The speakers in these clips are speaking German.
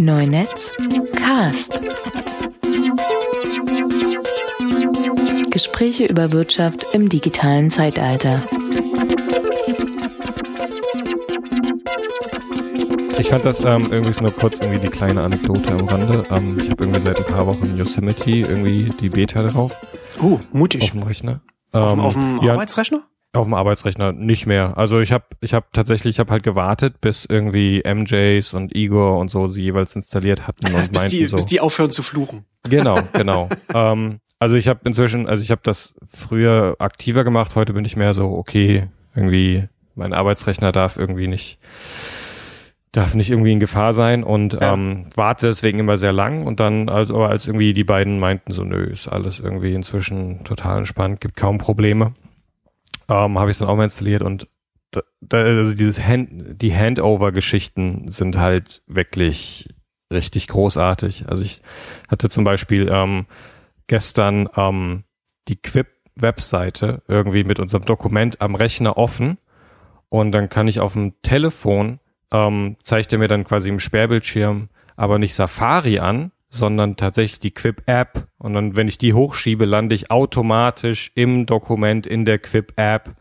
Neunetz Cast. Gespräche über Wirtschaft im digitalen Zeitalter. Ich fand das ähm, irgendwie nur kurz irgendwie die kleine Anekdote am Rande. Ähm, ich habe irgendwie seit ein paar Wochen Yosemite irgendwie die Beta drauf. Oh, mutig. Auf dem Rechner. Auf, Ähm, auf dem ja, Arbeitsrechner? Auf dem Arbeitsrechner nicht mehr. Also ich habe ich habe tatsächlich, ich habe halt gewartet, bis irgendwie MJs und Igor und so sie jeweils installiert hatten und Bis meinten die, so. bis die aufhören zu fluchen. Genau, genau. ähm, also ich habe inzwischen, also ich habe das früher aktiver gemacht. Heute bin ich mehr so, okay, irgendwie mein Arbeitsrechner darf irgendwie nicht darf nicht irgendwie in Gefahr sein und Ja. ähm, warte deswegen immer sehr lang und dann also als irgendwie die beiden meinten so nö ist alles irgendwie inzwischen total entspannt gibt kaum Probleme ähm, habe ich dann auch mal installiert und da, da, also dieses Hand, die Handover-Geschichten sind halt wirklich richtig großartig. Also ich hatte zum Beispiel ähm, gestern ähm, die Quip-Webseite irgendwie mit unserem Dokument am Rechner offen und dann kann ich auf dem Telefon ähm, zeigt er mir dann quasi im Sperrbildschirm aber nicht Safari an, sondern tatsächlich die Quip-App. Und dann, wenn ich die hochschiebe, lande ich automatisch im Dokument in der Quip-App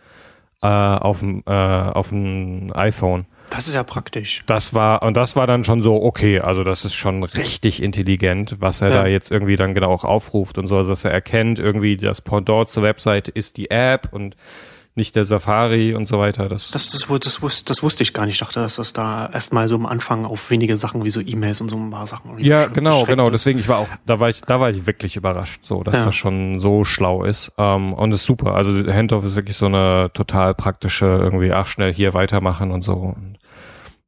äh, auf dem äh, auf dem iPhone. Das ist ja praktisch. Das war, und das war dann schon so, okay, also das ist schon richtig intelligent, was er Ja. da jetzt irgendwie dann genau auch aufruft und so, also dass er erkennt, irgendwie das Pendant zur Webseite ist die App und nicht der Safari und so weiter. Das, Das, das, das, wus- das wusste ich gar nicht. Ich dachte, dass das da erstmal so am Anfang auf wenige Sachen wie so E-Mails und so ein paar Sachen. ja, genau, genau. ist. Deswegen, ich war auch, da war ich, da war ich wirklich überrascht, so, dass Ja. das schon so schlau ist. Ähm, und ist super. Also Handoff ist wirklich so eine total praktische, irgendwie, ach schnell hier weitermachen und so. Und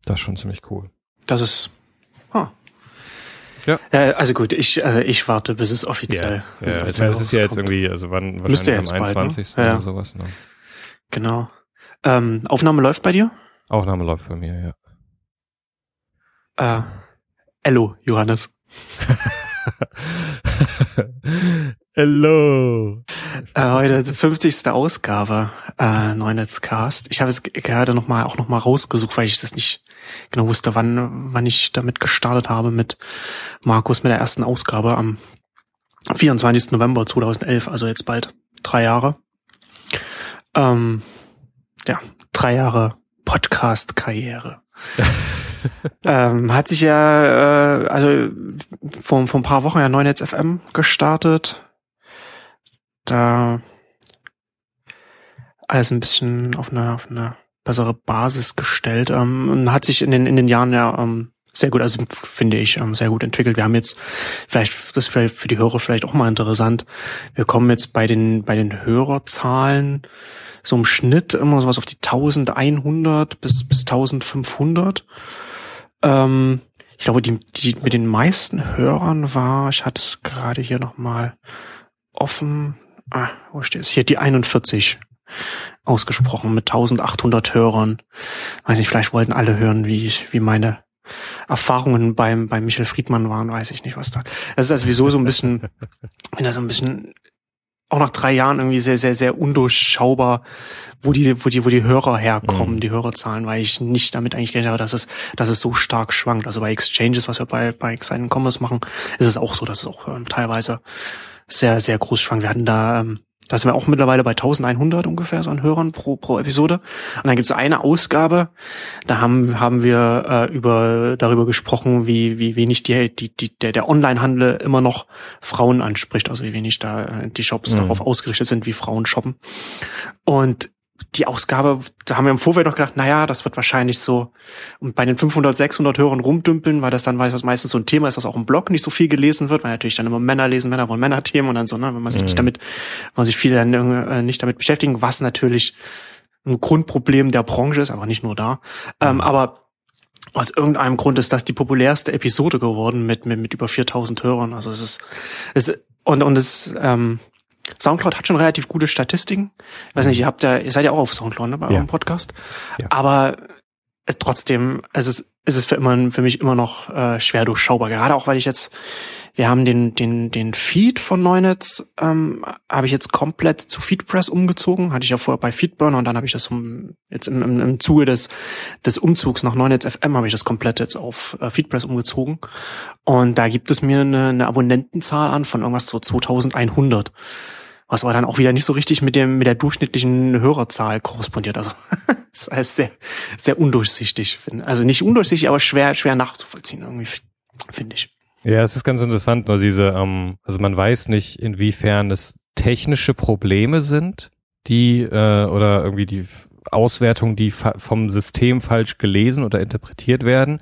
das ist schon ziemlich cool. Das ist. Huh. Ja. ja. Also gut, ich, also ich warte, bis es offiziell. ja, bis ja, es es ist ja jetzt irgendwie, also wann, Müsste wahrscheinlich jetzt am bald, ne? 21. Ja, oder sowas. Ne? Genau. Ähm, Aufnahme läuft bei dir? Aufnahme läuft bei mir, ja. Äh, Hello, Johannes. Hello. Äh, heute die 50. Ausgabe äh, Neunetzcast. Ich habe es gerade noch mal auch noch mal rausgesucht, weil ich das nicht genau wusste, wann wann ich damit gestartet habe mit Markus mit der ersten Ausgabe am 24. November 2011, also jetzt bald drei Jahre. Ähm, ja, drei Jahre Podcast-Karriere. ähm, hat sich ja, äh, also vor, vor ein paar Wochen ja Neunetz FM gestartet. Da alles ein bisschen auf eine, auf eine bessere Basis gestellt ähm, und hat sich in den, in den Jahren ja ähm, sehr gut, also finde ich, ähm, sehr gut entwickelt. Wir haben jetzt, vielleicht, das ist für die Hörer vielleicht auch mal interessant, wir kommen jetzt bei den, bei den Hörerzahlen so im Schnitt immer sowas auf die 1100 bis, bis 1500. Ähm, ich glaube, die, die mit den meisten Hörern war, ich hatte es gerade hier nochmal offen, ah, wo steht es? Hier, die 41 ausgesprochen mit 1800 Hörern. Weiß nicht, vielleicht wollten alle hören, wie ich, wie meine Erfahrungen beim, beim Michael Friedmann waren, weiß ich nicht, was da. Das ist also sowieso so ein bisschen, wenn das so ein bisschen auch nach drei Jahren irgendwie sehr, sehr, sehr undurchschaubar, wo die, wo die, wo die Hörer herkommen, Mhm. die Hörerzahlen, weil ich nicht damit eigentlich gerechnet habe, dass es, dass es so stark schwankt. Also bei Exchanges, was wir bei, bei Exciting Commerce machen, ist es auch so, dass es auch ähm, teilweise sehr, sehr groß schwankt. Wir hatten da, ähm, da sind wir auch mittlerweile bei 1100 ungefähr so an Hörern pro, pro Episode. Und dann gibt es eine Ausgabe, da haben, haben wir äh, über, darüber gesprochen, wie, wie wenig die, die, die, der, der Onlinehandel immer noch Frauen anspricht, also wie wenig da äh, die Shops Mhm. darauf ausgerichtet sind, wie Frauen shoppen. Und die Ausgabe, da haben wir im Vorfeld noch gedacht, naja, das wird wahrscheinlich so und bei den 500, 600 Hörern rumdümpeln, weil das dann weiß was meistens so ein Thema ist, dass auch im Blog nicht so viel gelesen wird, weil natürlich dann immer Männer lesen, Männer wollen Männerthemen und dann so, ne, wenn man sich Mhm. nicht damit, wenn man sich viele dann äh, nicht damit beschäftigen, was natürlich ein Grundproblem der Branche ist, aber nicht nur da. Ähm, aber aus irgendeinem Grund ist das die populärste Episode geworden mit, mit, mit über 4000 Hörern. Also es ist, es und, und es, ähm, Soundcloud hat schon relativ gute Statistiken. Ich weiß nicht, ihr habt ja, ihr seid ja auch auf Soundcloud, ne, bei Ja. eurem Podcast. Ja. Aber es trotzdem, es ist, es ist für immer, für mich immer noch äh, schwer durchschaubar. Gerade auch, weil ich jetzt, wir haben den, den, den Feed von Neunetz, ähm, habe ich jetzt komplett zu Feedpress umgezogen. Hatte ich ja vorher bei Feedburner und dann habe ich das um, jetzt im, im, im Zuge des, des Umzugs nach Neunetz FM habe ich das komplett jetzt auf äh, Feedpress umgezogen. Und da gibt es mir eine, eine Abonnentenzahl an von irgendwas so 2100 was aber dann auch wieder nicht so richtig mit dem mit der durchschnittlichen Hörerzahl korrespondiert. Also das heißt sehr sehr undurchsichtig. Also nicht undurchsichtig, aber schwer schwer nachzuvollziehen irgendwie finde ich. Ja, es ist ganz interessant, nur diese, ähm, also man weiß nicht, inwiefern es technische Probleme sind, die äh, oder irgendwie die Auswertungen, die vom System falsch gelesen oder interpretiert werden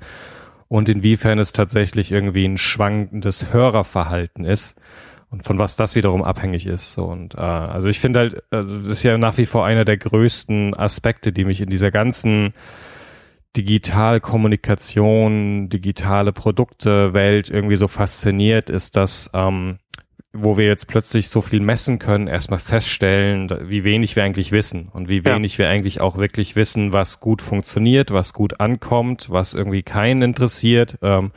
und inwiefern es tatsächlich irgendwie ein schwankendes Hörerverhalten ist und von was das wiederum abhängig ist. So, und äh, also ich finde halt, also das ist ja nach wie vor einer der größten Aspekte, die mich in dieser ganzen Digitalkommunikation, digitale Produkte, Welt irgendwie so fasziniert, ist, dass ähm, wo wir jetzt plötzlich so viel messen können, erstmal feststellen, wie wenig wir eigentlich wissen und wie wenig ja. wir eigentlich auch wirklich wissen, was gut funktioniert, was gut ankommt, was irgendwie keinen interessiert. Ähm,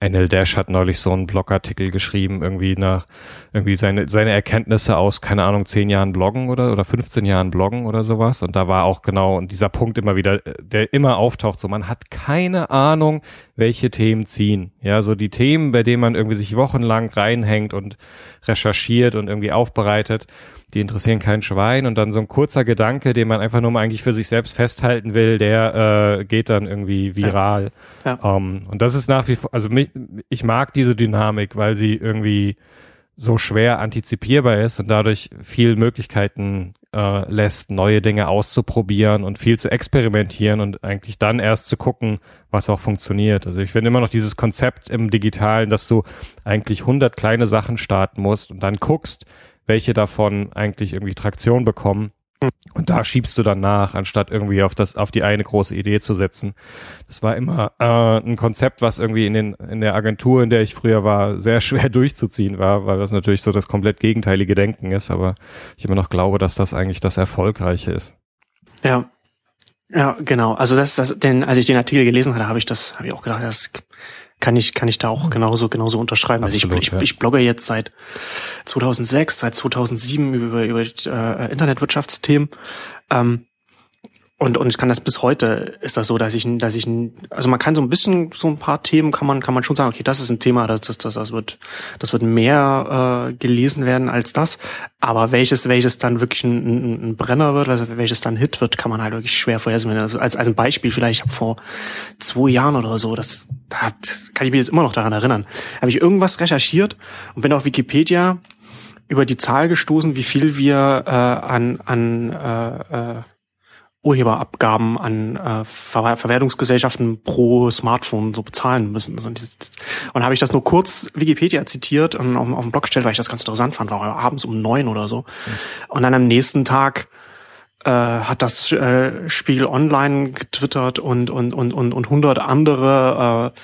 NL Dash hat neulich so einen Blogartikel geschrieben, irgendwie nach, irgendwie seine, seine Erkenntnisse aus, keine Ahnung, zehn Jahren Bloggen oder, oder 15 Jahren Bloggen oder sowas. Und da war auch genau und dieser Punkt immer wieder, der immer auftaucht, so man hat keine Ahnung, welche Themen ziehen. Ja, so die Themen, bei denen man irgendwie sich wochenlang reinhängt und recherchiert und irgendwie aufbereitet die interessieren kein Schwein und dann so ein kurzer Gedanke, den man einfach nur mal eigentlich für sich selbst festhalten will, der äh, geht dann irgendwie viral. Ja. Ja. Um, ähm, und das ist nach wie vor, also mich, ich mag diese Dynamik, weil sie irgendwie so schwer antizipierbar ist und dadurch viel Möglichkeiten äh, lässt, neue Dinge auszuprobieren und viel zu experimentieren und eigentlich dann erst zu gucken, was auch funktioniert. Also ich finde immer noch dieses Konzept im Digitalen, dass du eigentlich 100 kleine Sachen starten musst und dann guckst, welche davon eigentlich irgendwie Traktion bekommen. Und da schiebst du dann nach, anstatt irgendwie auf das, auf die eine große Idee zu setzen. Das war immer äh, ein Konzept, was irgendwie in den, in der Agentur, in der ich früher war, sehr schwer durchzuziehen war, weil das natürlich so das komplett gegenteilige Denken ist, aber ich immer noch glaube, dass das eigentlich das Erfolgreiche ist. Ja. Ja, genau. Also das, das, denn als ich den Artikel gelesen hatte, habe ich das, habe ich auch gedacht, das kann ich, kann ich da auch genauso, genauso unterschreiben. Absolut, also ich, ich, ich blogge jetzt seit 2006, seit 2007 über, über äh, Internetwirtschaftsthemen. Ähm, und, und ich kann das bis heute ist das so, dass ich, dass ich, also man kann so ein bisschen, so ein paar Themen kann man, kann man schon sagen, okay, das ist ein Thema, das, das, das, das wird, das wird mehr äh, gelesen werden als das. Aber welches, welches dann wirklich ein, ein, ein Brenner wird, also welches dann Hit wird, kann man halt wirklich schwer vorhersehen. Also als, als ein Beispiel, vielleicht, ich habe vor zwei Jahren oder so, das, das kann ich mich jetzt immer noch daran erinnern, habe ich irgendwas recherchiert und bin auf Wikipedia über die Zahl gestoßen, wie viel wir äh, an, an äh, äh, Urheberabgaben an äh, Ver Verwertungsgesellschaften pro Smartphone so bezahlen müssen. Also und habe ich das nur kurz Wikipedia zitiert und auf, auf den Blog gestellt, weil ich das ganz interessant fand, war abends um neun oder so. Mhm. Und dann am nächsten Tag äh, hat das äh, Spiegel Online getwittert und und und und und hundert andere äh,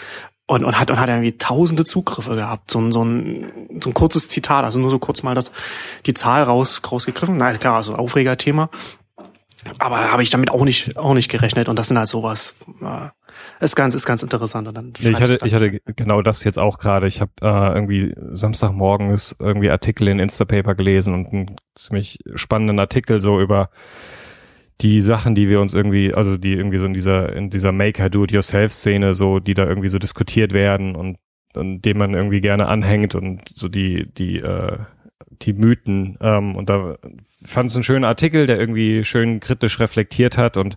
und, und hat und hat irgendwie tausende Zugriffe gehabt. So ein, so ein, so ein kurzes Zitat, also nur so kurz mal das die Zahl raus rausgegriffen. Na klar, also Aufregerthema. Aber habe ich damit auch nicht, auch nicht gerechnet. Und das sind halt sowas. Äh, ist ganz, ist ganz interessant. Und dann nee, ich hatte, ich hatte genau das jetzt auch gerade. Ich habe äh, irgendwie Samstagmorgens irgendwie Artikel in Instapaper gelesen und einen ziemlich spannenden Artikel so über die Sachen, die wir uns irgendwie, also die irgendwie so in dieser, in dieser Maker-Do-it-yourself-Szene so, die da irgendwie so diskutiert werden und, und dem man irgendwie gerne anhängt und so die, die, äh, die Mythen. Ähm, und da fand es einen schönen Artikel, der irgendwie schön kritisch reflektiert hat und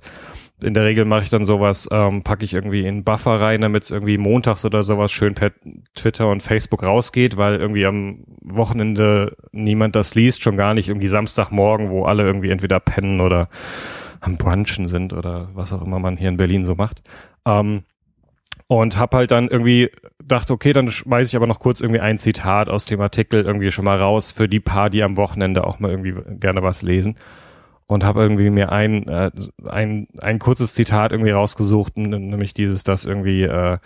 in der Regel mache ich dann sowas, ähm, packe ich irgendwie in Buffer rein, damit es irgendwie montags oder sowas schön per Twitter und Facebook rausgeht, weil irgendwie am Wochenende niemand das liest, schon gar nicht irgendwie Samstagmorgen, wo alle irgendwie entweder pennen oder am Brunchen sind oder was auch immer man hier in Berlin so macht. Ähm, und hab halt dann irgendwie dachte, okay, dann schmeiß ich aber noch kurz irgendwie ein Zitat aus dem Artikel irgendwie schon mal raus für die paar, die am Wochenende auch mal irgendwie gerne was lesen. Und habe irgendwie mir ein, äh, ein, ein kurzes Zitat irgendwie rausgesucht, nämlich dieses, dass irgendwie äh,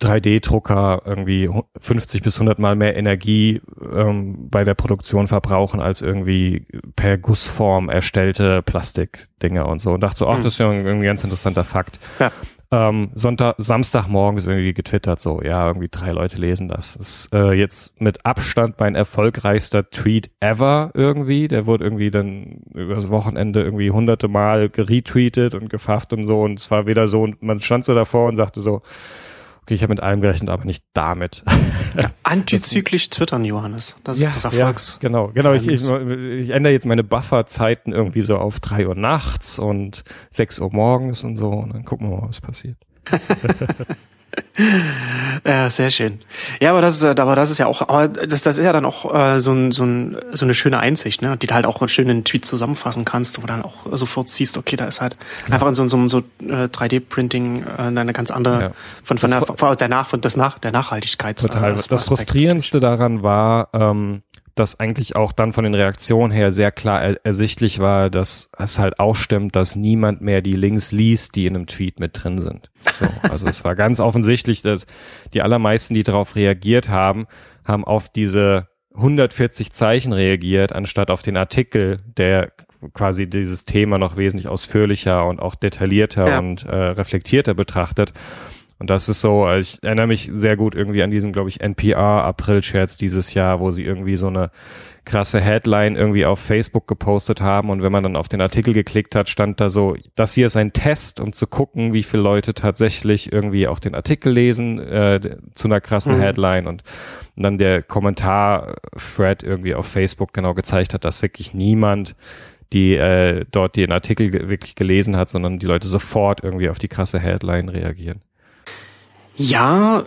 3D-Drucker irgendwie 50 bis 100 Mal mehr Energie ähm, bei der Produktion verbrauchen als irgendwie per Gussform erstellte Plastikdinger und so. Und dachte so, ach, hm. das ist ja ein, ein ganz interessanter Fakt. Ja. Ähm, Sonntag, Samstagmorgens irgendwie getwittert, so, ja, irgendwie drei Leute lesen das. Das ist äh, jetzt mit Abstand mein erfolgreichster Tweet ever irgendwie. Der wurde irgendwie dann übers Wochenende irgendwie hunderte Mal geretweetet und gefafft und so. Und es war wieder so, und man stand so davor und sagte so, okay, ich habe mit allem gerechnet, aber nicht damit. Ja, antizyklisch twittern, Johannes. Das ja, ist das Erfolgs. Ja, genau, genau. Ich, ich, ich ändere jetzt meine Bufferzeiten irgendwie so auf drei Uhr nachts und sechs Uhr morgens und so und dann gucken wir mal, was passiert. ja, sehr schön. Ja, aber das ist, aber das ist ja auch, aber das, das ist ja dann auch äh, so, ein, so, ein, so eine schöne Einsicht, ne, die du halt auch schön in Tweet zusammenfassen kannst, wo du dann auch sofort siehst, okay, da ist halt ja. einfach in so, so, so äh, 3D-Printing äh, eine ganz andere ja. von, von, der, von der Nach, von das Nach, der Nachhaltigkeit. Total. Äh, das Frustrierendste daran war, ähm, dass eigentlich auch dann von den Reaktionen her sehr klar er ersichtlich war, dass es halt auch stimmt, dass niemand mehr die Links liest, die in einem Tweet mit drin sind. So, also es war ganz offensichtlich, dass die allermeisten, die darauf reagiert haben, haben auf diese 140 Zeichen reagiert, anstatt auf den Artikel, der quasi dieses Thema noch wesentlich ausführlicher und auch detaillierter ja. und äh, reflektierter betrachtet. Und das ist so, ich erinnere mich sehr gut irgendwie an diesen, glaube ich, NPR-April-Scherz dieses Jahr, wo sie irgendwie so eine krasse Headline irgendwie auf Facebook gepostet haben und wenn man dann auf den Artikel geklickt hat, stand da so, das hier ist ein Test, um zu gucken, wie viele Leute tatsächlich irgendwie auch den Artikel lesen äh, zu einer krassen mhm. Headline und dann der Kommentar-Thread irgendwie auf Facebook genau gezeigt hat, dass wirklich niemand die äh, dort den Artikel wirklich gelesen hat, sondern die Leute sofort irgendwie auf die krasse Headline reagieren. Ja,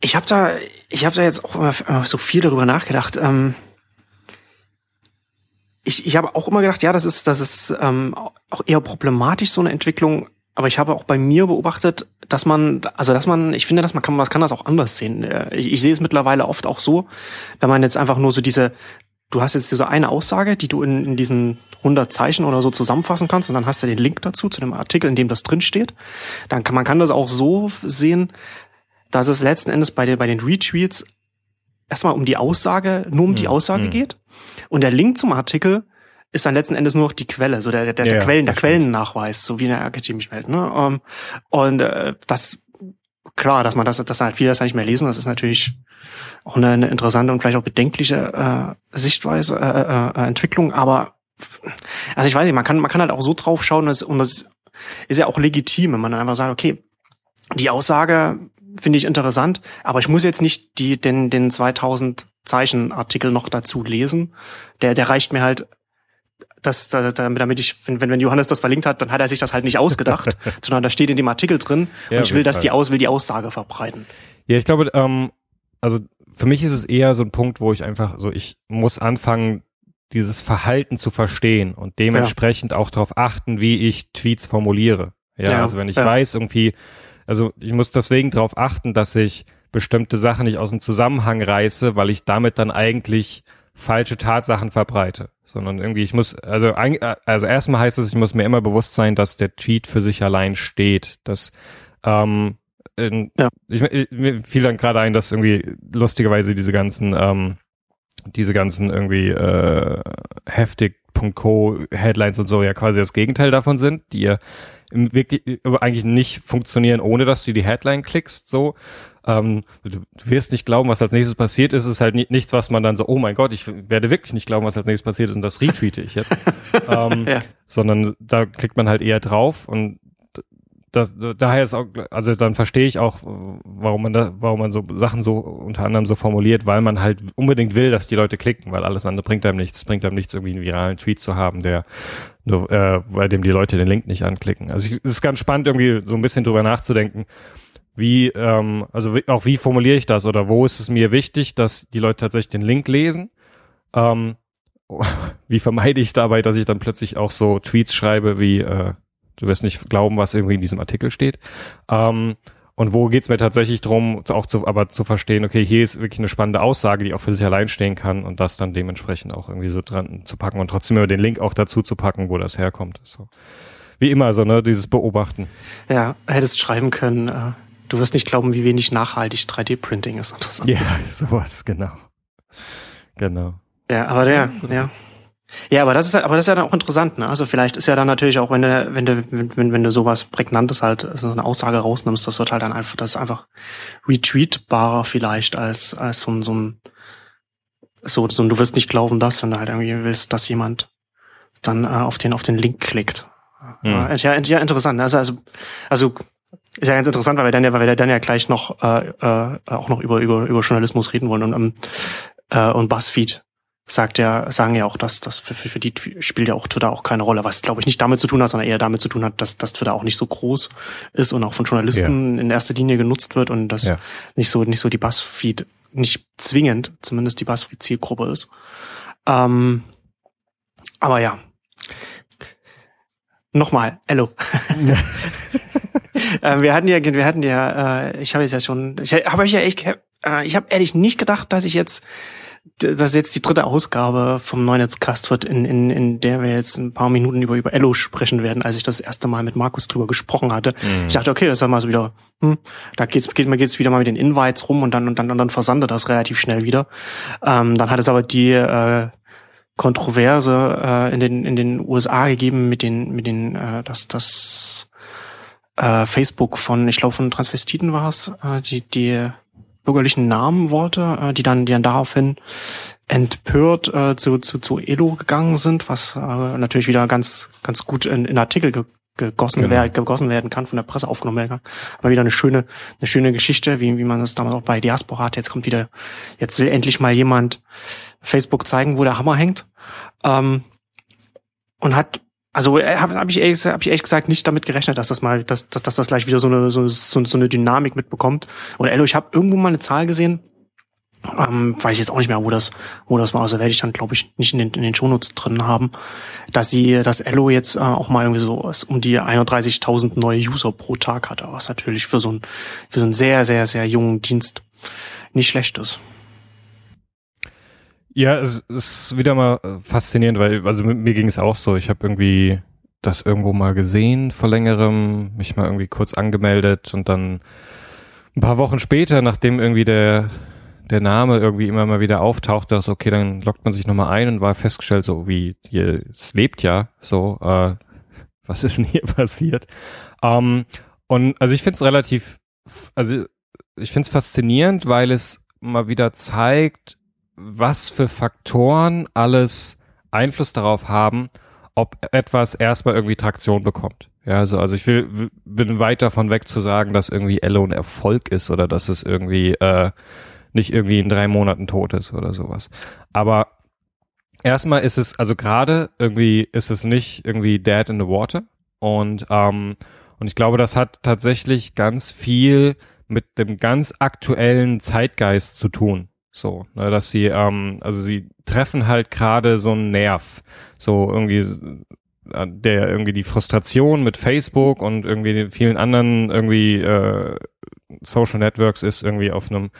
ich habe da, ich habe da jetzt auch immer so viel darüber nachgedacht. Ähm, ich ich habe auch immer gedacht, ja, das ist, das ist ähm, auch eher problematisch so eine Entwicklung. Aber ich habe auch bei mir beobachtet, dass man, also dass man, ich finde, dass man kann, man kann das auch anders sehen. Äh, ich, ich sehe es mittlerweile oft auch so, wenn man jetzt einfach nur so diese du hast jetzt diese eine Aussage, die du in, in diesen 100 Zeichen oder so zusammenfassen kannst und dann hast du den Link dazu, zu dem Artikel, in dem das drin steht. Dann kann man kann das auch so sehen, dass es letzten Endes bei den, bei den Retweets erstmal um die Aussage, nur um hm, die Aussage hm. geht. Und der Link zum Artikel ist dann letzten Endes nur noch die Quelle, so der, der, der ja, Quellen, der Quellennachweis, so wie in der Akademie-Welt. Ne? Um, ähm, und äh, das klar, dass man das, dass halt viele das nicht mehr lesen, das ist natürlich auch eine, eine interessante und vielleicht auch bedenkliche äh, Sichtweise, äh, äh, Entwicklung, aber also ich weiß nicht, man kann, man kann halt auch so drauf schauen, dass, und das ist ja auch legitim, wenn man dann einfach sagt, okay, die Aussage finde ich interessant, aber ich muss jetzt nicht die, den, den 2000 Zeichen Artikel noch dazu lesen. Der, der reicht mir halt das, damit ich, wenn, wenn Johannes das verlinkt hat, dann hat er sich das halt nicht ausgedacht, sondern da steht in dem Artikel drin ja, und ich will, dass die aus, will die Aussage verbreiten. Ja, ich glaube, ähm, also für mich ist es eher so ein Punkt, wo ich einfach so, ich muss anfangen, dieses Verhalten zu verstehen und dementsprechend ja. auch darauf achten, wie ich Tweets formuliere. Ja, ja also wenn ich ja. weiß, irgendwie, also ich muss deswegen darauf achten, dass ich bestimmte Sachen nicht aus dem Zusammenhang reiße, weil ich damit dann eigentlich falsche Tatsachen verbreite, sondern irgendwie ich muss, also, also erstmal heißt es, ich muss mir immer bewusst sein, dass der Tweet für sich allein steht, dass ähm, in, ja. ich, mir fiel dann gerade ein, dass irgendwie lustigerweise diese ganzen ähm, diese ganzen irgendwie äh, heftig.co Headlines und so ja quasi das Gegenteil davon sind, die ja wirklich eigentlich nicht funktionieren, ohne dass du die Headline klickst, so. Ähm, du wirst nicht glauben, was als nächstes passiert ist. Es ist halt nichts, was man dann so, oh mein Gott, ich werde wirklich nicht glauben, was als nächstes passiert ist und das retweete ich jetzt. ähm, ja. Sondern da klickt man halt eher drauf und das, daher ist auch, also dann verstehe ich auch, warum man da, warum man so Sachen so unter anderem so formuliert, weil man halt unbedingt will, dass die Leute klicken, weil alles andere bringt einem nichts, bringt einem nichts, irgendwie einen viralen Tweet zu haben, der nur, äh, bei dem die Leute den Link nicht anklicken. Also es ist ganz spannend, irgendwie so ein bisschen drüber nachzudenken, wie, ähm, also wie, auch wie formuliere ich das oder wo ist es mir wichtig, dass die Leute tatsächlich den Link lesen? Ähm, wie vermeide ich dabei, dass ich dann plötzlich auch so Tweets schreibe wie äh, Du wirst nicht glauben, was irgendwie in diesem Artikel steht. Ähm, und wo geht's mir tatsächlich drum, auch zu, aber zu verstehen, okay, hier ist wirklich eine spannende Aussage, die auch für sich allein stehen kann und das dann dementsprechend auch irgendwie so dran zu packen und trotzdem über den Link auch dazu zu packen, wo das herkommt. So. Wie immer, so, ne, dieses Beobachten. Ja, hättest schreiben können, äh, du wirst nicht glauben, wie wenig nachhaltig 3D-Printing ist. Ja, sowas, genau. Genau. Ja, aber der, ja. Ja, aber das ist aber das ist ja dann auch interessant, ne? Also vielleicht ist ja dann natürlich auch, wenn du, wenn du, wenn, wenn du sowas Prägnantes halt, so eine Aussage rausnimmst, das wird halt dann einfach, das ist einfach retweetbarer vielleicht als, als so ein, so ein, so, so du wirst nicht glauben, dass, wenn du halt irgendwie willst, dass jemand dann äh, auf den, auf den Link klickt. Mhm. Ja, ja, interessant. Also, also, also ist ja ganz interessant, weil wir dann ja, weil wir dann ja gleich noch äh, äh, auch noch über über über Journalismus reden wollen und ähm, äh, und Buzzfeed sagt ja sagen ja auch, dass das für, für, für die spielt ja auch Twitter auch keine Rolle, was glaube ich nicht damit zu tun hat, sondern eher damit zu tun hat, dass dass Twitter auch nicht so groß ist und auch von Journalisten ja. in erster Linie genutzt wird und dass ja. nicht so nicht so die Buzzfeed nicht zwingend, zumindest die Buzzfeed Zielgruppe ist. Ähm, aber ja, nochmal, hello. Ja. äh, wir hatten ja, wir hatten ja, äh, ich habe jetzt ja schon, ich habe euch ja echt, äh, ich habe ehrlich nicht gedacht, dass ich jetzt, dass jetzt die dritte Ausgabe vom Neunetzcast wird, in, in, in der wir jetzt ein paar Minuten über über Ello sprechen werden, als ich das erste Mal mit Markus drüber gesprochen hatte. Mhm. Ich dachte, okay, das ist ja mal so wieder, hm, da geht's, geht, man geht's wieder mal mit den Invites rum und dann und dann und dann versandet das relativ schnell wieder. Ähm, dann hat es aber die äh, Kontroverse äh, in den in den USA gegeben mit den mit den äh, dass das äh, Facebook von, ich glaube von Transvestiten war es, äh, die, die bürgerlichen Namen wollte, äh, die dann, die dann daraufhin empört äh, zu, zu, zu Elo gegangen sind, was äh, natürlich wieder ganz, ganz gut in, in Artikel ge gegossen, genau. werden, gegossen werden kann, von der Presse aufgenommen werden kann. Aber wieder eine schöne, eine schöne Geschichte, wie, wie man das damals auch bei Diaspora hat. Jetzt kommt wieder, jetzt will endlich mal jemand Facebook zeigen, wo der Hammer hängt. Ähm, und hat also äh, habe hab ich, hab ich ehrlich gesagt nicht damit gerechnet, dass das mal, dass, dass, dass das gleich wieder so eine, so, so, so eine Dynamik mitbekommt. Und Ello, ich habe irgendwo mal eine Zahl gesehen, ähm, weiß ich jetzt auch nicht mehr, wo das, wo das war. Also werde ich dann, glaube ich, nicht in den, in den Shownotes drin haben, dass sie, dass Ello jetzt äh, auch mal irgendwie so um die 31.000 neue User pro Tag hatte, was natürlich für so ein, für so einen sehr, sehr, sehr jungen Dienst nicht schlecht ist. Ja, es ist wieder mal äh, faszinierend, weil, also mir ging es auch so. Ich habe irgendwie das irgendwo mal gesehen vor längerem, mich mal irgendwie kurz angemeldet und dann ein paar Wochen später, nachdem irgendwie der, der Name irgendwie immer mal wieder auftaucht, dachte okay, dann lockt man sich nochmal ein und war festgestellt, so wie hier, es lebt ja, so, äh, was ist denn hier passiert? Ähm, und also ich finde es relativ, also ich finde es faszinierend, weil es mal wieder zeigt, was für Faktoren alles Einfluss darauf haben, ob etwas erstmal irgendwie Traktion bekommt. Ja, also, also ich will, bin weit davon weg zu sagen, dass irgendwie Ello ein Erfolg ist oder dass es irgendwie äh, nicht irgendwie in drei Monaten tot ist oder sowas. Aber erstmal ist es, also gerade irgendwie ist es nicht irgendwie dead in the water. Und, ähm, und ich glaube, das hat tatsächlich ganz viel mit dem ganz aktuellen Zeitgeist zu tun. So, ne, dass sie, ähm, also sie treffen halt gerade so einen Nerv. So irgendwie, äh, der irgendwie die Frustration mit Facebook und irgendwie den vielen anderen irgendwie äh, Social Networks ist irgendwie auf einem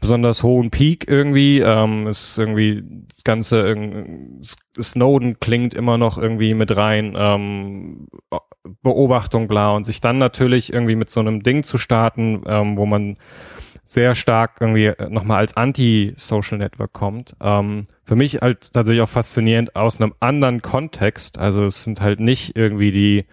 besonders hohen Peak irgendwie. Ähm, ist irgendwie das ganze äh, Snowden klingt immer noch irgendwie mit rein, ähm, Beobachtung bla und sich dann natürlich irgendwie mit so einem Ding zu starten, ähm, wo man sehr stark irgendwie äh, nochmal als Anti-Social Network kommt. Ähm, für mich halt tatsächlich auch faszinierend aus einem anderen Kontext. Also es sind halt nicht irgendwie die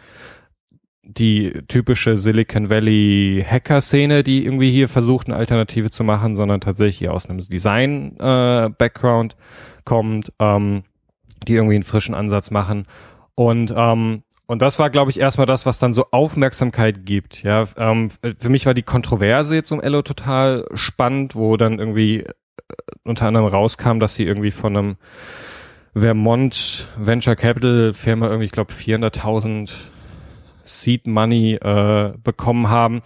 die typische Silicon Valley Hacker-Szene, die irgendwie hier versucht, eine Alternative zu machen, sondern tatsächlich aus einem Design-Background äh, kommt, ähm, die irgendwie einen frischen Ansatz machen. Und ähm, und das war, glaube ich, erstmal das, was dann so Aufmerksamkeit gibt. Ja, ähm, für mich war die Kontroverse jetzt um Ello total spannend, wo dann irgendwie äh, unter anderem rauskam, dass sie irgendwie von einem Vermont Venture Capital Firma irgendwie, ich glaube, 400.000 Seed Money äh, bekommen haben.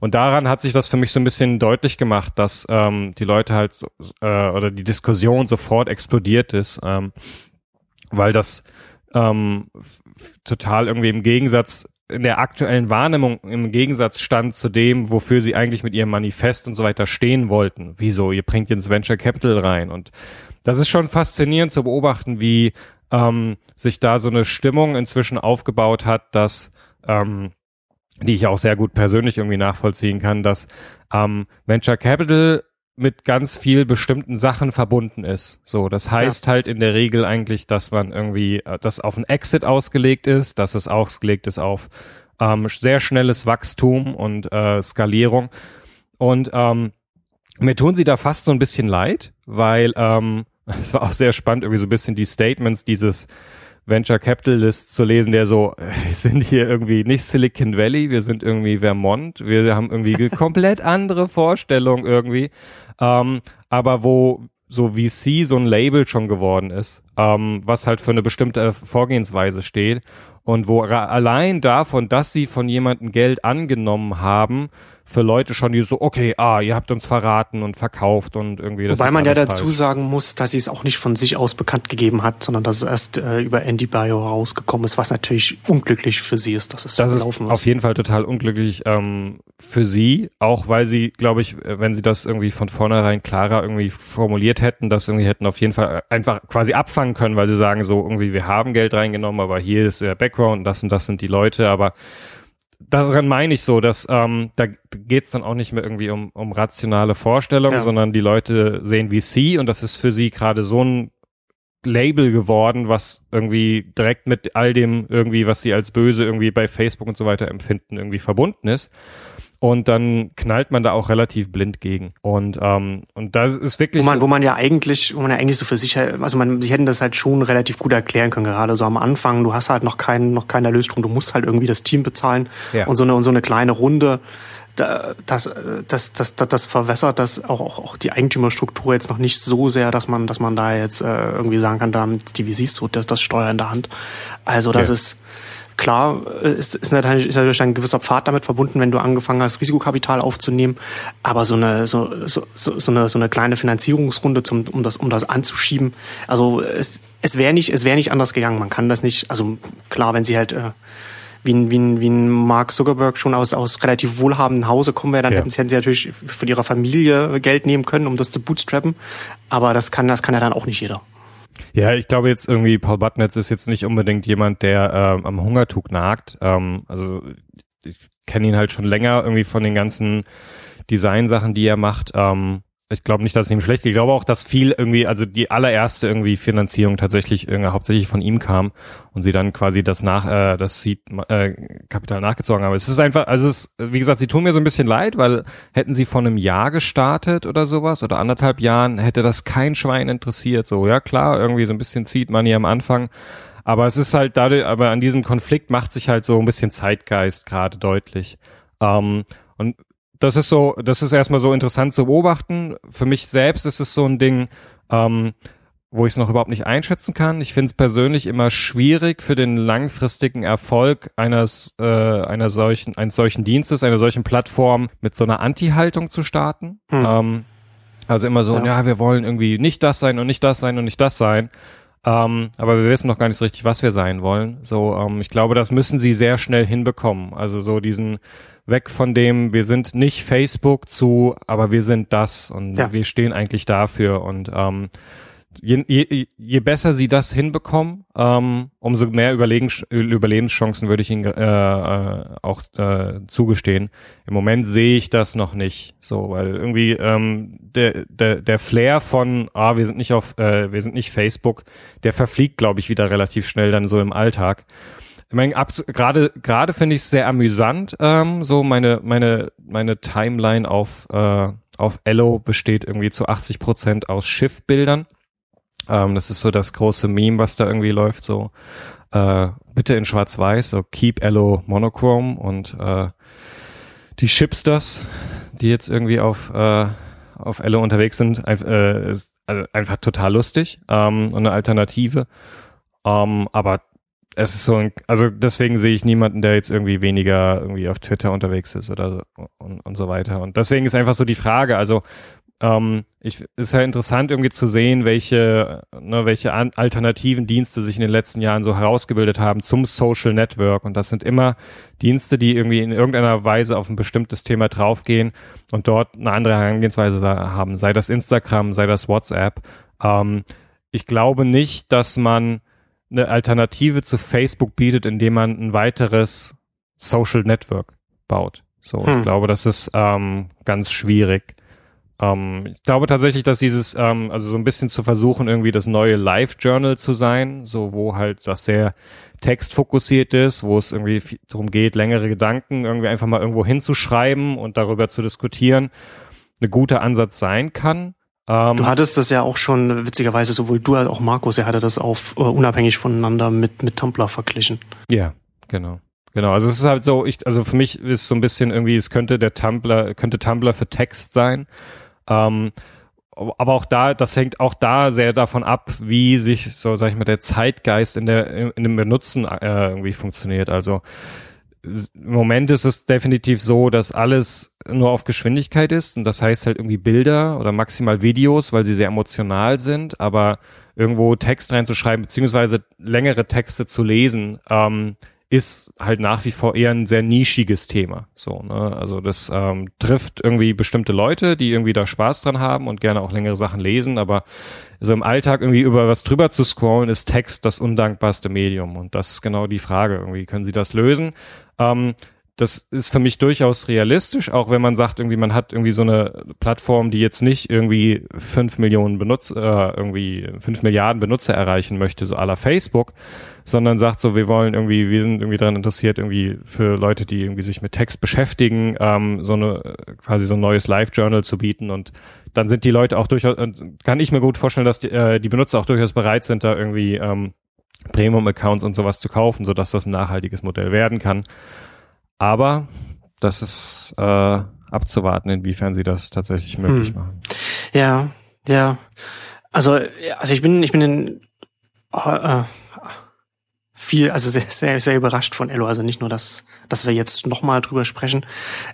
Und daran hat sich das für mich so ein bisschen deutlich gemacht, dass ähm, die Leute halt so, äh, oder die Diskussion sofort explodiert ist, ähm, weil das ähm, total irgendwie im Gegensatz in der aktuellen Wahrnehmung im Gegensatz stand zu dem, wofür sie eigentlich mit ihrem Manifest und so weiter stehen wollten. Wieso? Ihr bringt ins Venture Capital rein. Und das ist schon faszinierend zu beobachten, wie ähm, sich da so eine Stimmung inzwischen aufgebaut hat, dass ähm, die ich auch sehr gut persönlich irgendwie nachvollziehen kann, dass ähm, Venture Capital mit ganz viel bestimmten Sachen verbunden ist. So, das heißt ja. halt in der Regel eigentlich, dass man irgendwie, äh, das auf ein Exit ausgelegt ist, dass es ausgelegt ist auf ähm, sehr schnelles Wachstum und äh, Skalierung. Und ähm, mir tun sie da fast so ein bisschen leid, weil ähm, es war auch sehr spannend, irgendwie so ein bisschen die Statements dieses Venture Capitalist zu lesen, der so, wir sind hier irgendwie nicht Silicon Valley, wir sind irgendwie Vermont, wir haben irgendwie komplett andere Vorstellungen irgendwie, ähm, aber wo so VC so ein Label schon geworden ist, ähm, was halt für eine bestimmte Vorgehensweise steht und wo allein davon, dass sie von jemandem Geld angenommen haben, für Leute schon, die so, okay, ah, ihr habt uns verraten und verkauft und irgendwie das Wobei man ja dazu falsch. sagen muss, dass sie es auch nicht von sich aus bekannt gegeben hat, sondern dass es erst äh, über Andy Bio rausgekommen ist, was natürlich unglücklich für sie ist, dass es das so gelaufen ist. Auf jeden Fall total unglücklich ähm, für sie, auch weil sie, glaube ich, wenn sie das irgendwie von vornherein klarer irgendwie formuliert hätten, das irgendwie hätten auf jeden Fall einfach quasi abfangen können, weil sie sagen so irgendwie, wir haben Geld reingenommen, aber hier ist der Background, das und das sind die Leute, aber daran meine ich so, dass ähm, da geht's dann auch nicht mehr irgendwie um, um rationale Vorstellungen, ja. sondern die Leute sehen VC und das ist für sie gerade so ein Label geworden, was irgendwie direkt mit all dem irgendwie, was sie als böse irgendwie bei Facebook und so weiter empfinden, irgendwie verbunden ist. Und dann knallt man da auch relativ blind gegen. Und, ähm, und das ist wirklich. Wo man, wo man ja eigentlich, wo man ja eigentlich so für sich, also man, sie hätten das halt schon relativ gut erklären können, gerade so am Anfang. Du hast halt noch keinen, noch keinen Erlösstrom, du musst halt irgendwie das Team bezahlen. Ja. Und so eine, und so eine kleine Runde, das, das, das, das, das verwässert das auch, auch, auch die Eigentümerstruktur jetzt noch nicht so sehr, dass man, dass man da jetzt äh, irgendwie sagen kann, da haben die VCs so das, das Steuer in der Hand. Also das ja. ist, Klar äh, ist, ist, natürlich, ist natürlich ein gewisser Pfad damit verbunden, wenn du angefangen hast, Risikokapital aufzunehmen. Aber so eine, so, so, so, eine, so eine kleine Finanzierungsrunde, zum, um, das, um das anzuschieben, also es, es wäre nicht, es wäre nicht anders gegangen. Man kann das nicht, also klar, wenn sie halt äh, wie ein, wie ein, wie ein Mark Zuckerberg schon aus, aus relativ wohlhabenden Hause kommen wäre, dann ja. hätten, sie, hätten sie natürlich von ihrer Familie Geld nehmen können, um das zu bootstrappen. Aber das kann, das kann ja dann auch nicht jeder. Ja, ich glaube jetzt irgendwie, Paul Buttnetz ist jetzt nicht unbedingt jemand, der ähm, am Hungertuch nagt. Ähm, also ich kenne ihn halt schon länger irgendwie von den ganzen Designsachen, die er macht. Ähm, ich glaube nicht, dass es ihm schlecht geht. Ich glaube auch, dass viel irgendwie, also die allererste irgendwie Finanzierung tatsächlich irgendwie hauptsächlich von ihm kam und sie dann quasi das nach, äh, das Seed äh, Kapital nachgezogen haben. Es ist einfach, also es, wie gesagt, sie tun mir so ein bisschen leid, weil hätten sie vor einem Jahr gestartet oder sowas oder anderthalb Jahren, hätte das kein Schwein interessiert. So, ja klar, irgendwie so ein bisschen Seed Money am Anfang. Aber es ist halt dadurch, aber an diesem Konflikt macht sich halt so ein bisschen Zeitgeist gerade deutlich. Ähm, und das ist so, das ist erstmal so interessant zu beobachten. Für mich selbst ist es so ein Ding, ähm, wo ich es noch überhaupt nicht einschätzen kann. Ich finde es persönlich immer schwierig für den langfristigen Erfolg eines äh, einer solchen eines solchen Dienstes, einer solchen Plattform mit so einer Anti-Haltung zu starten. Hm. Ähm, also immer so, ja. ja, wir wollen irgendwie nicht das sein und nicht das sein und nicht das sein. Ähm, aber wir wissen noch gar nicht so richtig, was wir sein wollen. So, ähm, ich glaube, das müssen sie sehr schnell hinbekommen. Also so diesen weg von dem, wir sind nicht Facebook zu, aber wir sind das und ja. wir stehen eigentlich dafür und ähm, je, je, je besser sie das hinbekommen, ähm, umso mehr Überlegen, Überlebenschancen würde ich ihnen äh, äh, auch äh, zugestehen. Im Moment sehe ich das noch nicht so, weil irgendwie ähm, der, der, der Flair von, ah, wir sind nicht auf, äh, wir sind nicht Facebook, der verfliegt, glaube ich, wieder relativ schnell dann so im Alltag. Ich meine, gerade gerade finde ich es sehr amüsant. Ähm, so meine meine meine Timeline auf äh, auf Ello besteht irgendwie zu 80 Prozent aus Schiffbildern. Ähm, das ist so das große Meme, was da irgendwie läuft. So äh, bitte in Schwarz-Weiß, so Keep Ello Monochrome und äh, die Chipsters, die jetzt irgendwie auf äh, auf Ello unterwegs sind, äh, ist also einfach total lustig ähm, und eine Alternative. Ähm, aber es ist so ein, also deswegen sehe ich niemanden, der jetzt irgendwie weniger irgendwie auf Twitter unterwegs ist oder so und, und so weiter. Und deswegen ist einfach so die Frage, also ähm, ich, ist ja interessant irgendwie zu sehen, welche, ne, welche an, alternativen Dienste sich in den letzten Jahren so herausgebildet haben zum Social Network. Und das sind immer Dienste, die irgendwie in irgendeiner Weise auf ein bestimmtes Thema draufgehen und dort eine andere Herangehensweise haben, sei das Instagram, sei das WhatsApp. Ähm, ich glaube nicht, dass man eine Alternative zu Facebook bietet, indem man ein weiteres Social Network baut. So, hm. ich glaube, das ist ähm, ganz schwierig. Ähm, ich glaube tatsächlich, dass dieses, ähm, also so ein bisschen zu versuchen, irgendwie das neue Live-Journal zu sein, so wo halt das sehr textfokussiert ist, wo es irgendwie darum geht, längere Gedanken irgendwie einfach mal irgendwo hinzuschreiben und darüber zu diskutieren, ein guter Ansatz sein kann. Ähm, du hattest das ja auch schon, witzigerweise, sowohl du als auch Markus, er hatte das auf uh, unabhängig voneinander mit, mit Tumblr verglichen. Ja, genau. Genau, also es ist halt so, ich, also für mich ist so ein bisschen irgendwie, es könnte der Tumblr, könnte Tumblr für Text sein. Ähm, aber auch da, das hängt auch da sehr davon ab, wie sich so, sag ich mal, der Zeitgeist in der, in dem Benutzen äh, irgendwie funktioniert. Also im Moment ist es definitiv so, dass alles nur auf Geschwindigkeit ist und das heißt halt irgendwie Bilder oder maximal Videos, weil sie sehr emotional sind, aber irgendwo Text reinzuschreiben, beziehungsweise längere Texte zu lesen, ähm, ist halt nach wie vor eher ein sehr nischiges Thema. So, ne? Also das ähm, trifft irgendwie bestimmte Leute, die irgendwie da Spaß dran haben und gerne auch längere Sachen lesen, aber so im Alltag irgendwie über was drüber zu scrollen, ist Text das undankbarste Medium. Und das ist genau die Frage. Irgendwie können Sie das lösen? Ähm, das ist für mich durchaus realistisch, auch wenn man sagt, irgendwie, man hat irgendwie so eine Plattform, die jetzt nicht irgendwie fünf Millionen Benutzer, äh, irgendwie fünf Milliarden Benutzer erreichen möchte, so aller Facebook, sondern sagt so, wir wollen irgendwie, wir sind irgendwie daran interessiert, irgendwie für Leute, die irgendwie sich mit Text beschäftigen, ähm, so eine, quasi so ein neues Live-Journal zu bieten und dann sind die Leute auch durchaus, kann ich mir gut vorstellen, dass die, äh, die Benutzer auch durchaus bereit sind, da irgendwie ähm, Premium-Accounts und sowas zu kaufen, sodass das ein nachhaltiges Modell werden kann. Aber das ist äh, abzuwarten, inwiefern sie das tatsächlich möglich hm. machen. Ja, ja. Also, also ich bin, ich bin in, äh, viel, also sehr, sehr, sehr überrascht von Ello. Also nicht nur, dass, dass wir jetzt nochmal drüber sprechen,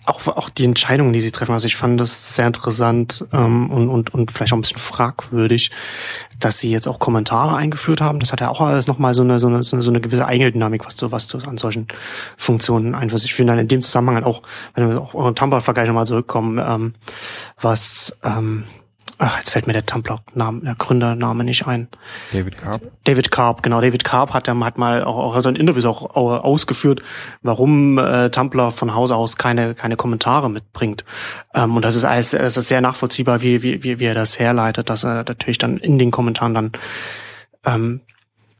auch, auch die Entscheidungen, die sie treffen. Also ich fand das sehr interessant ähm, und, und, und vielleicht auch ein bisschen fragwürdig, dass sie jetzt auch Kommentare eingeführt haben. Das hat ja auch alles nochmal so eine, so eine, so eine gewisse Eigendynamik, was du, was du an solchen Funktionen einfluss. Ich finde dann in dem Zusammenhang halt auch, wenn wir auch euren Tumblr-Vergleich nochmal zurückkommen, ähm, was, ähm, ach, jetzt fällt mir der Tumblr-Name, der Gründername nicht ein. David Karp. David Karp, genau. David Karp hat, hat mal auch, auch also in Interviews auch, auch ausgeführt, warum äh, Tumblr von Hause aus keine, keine Kommentare mitbringt. Ähm, und das ist alles, das ist sehr nachvollziehbar, wie, wie, wie, wie er das herleitet, dass er natürlich dann in den Kommentaren dann ähm,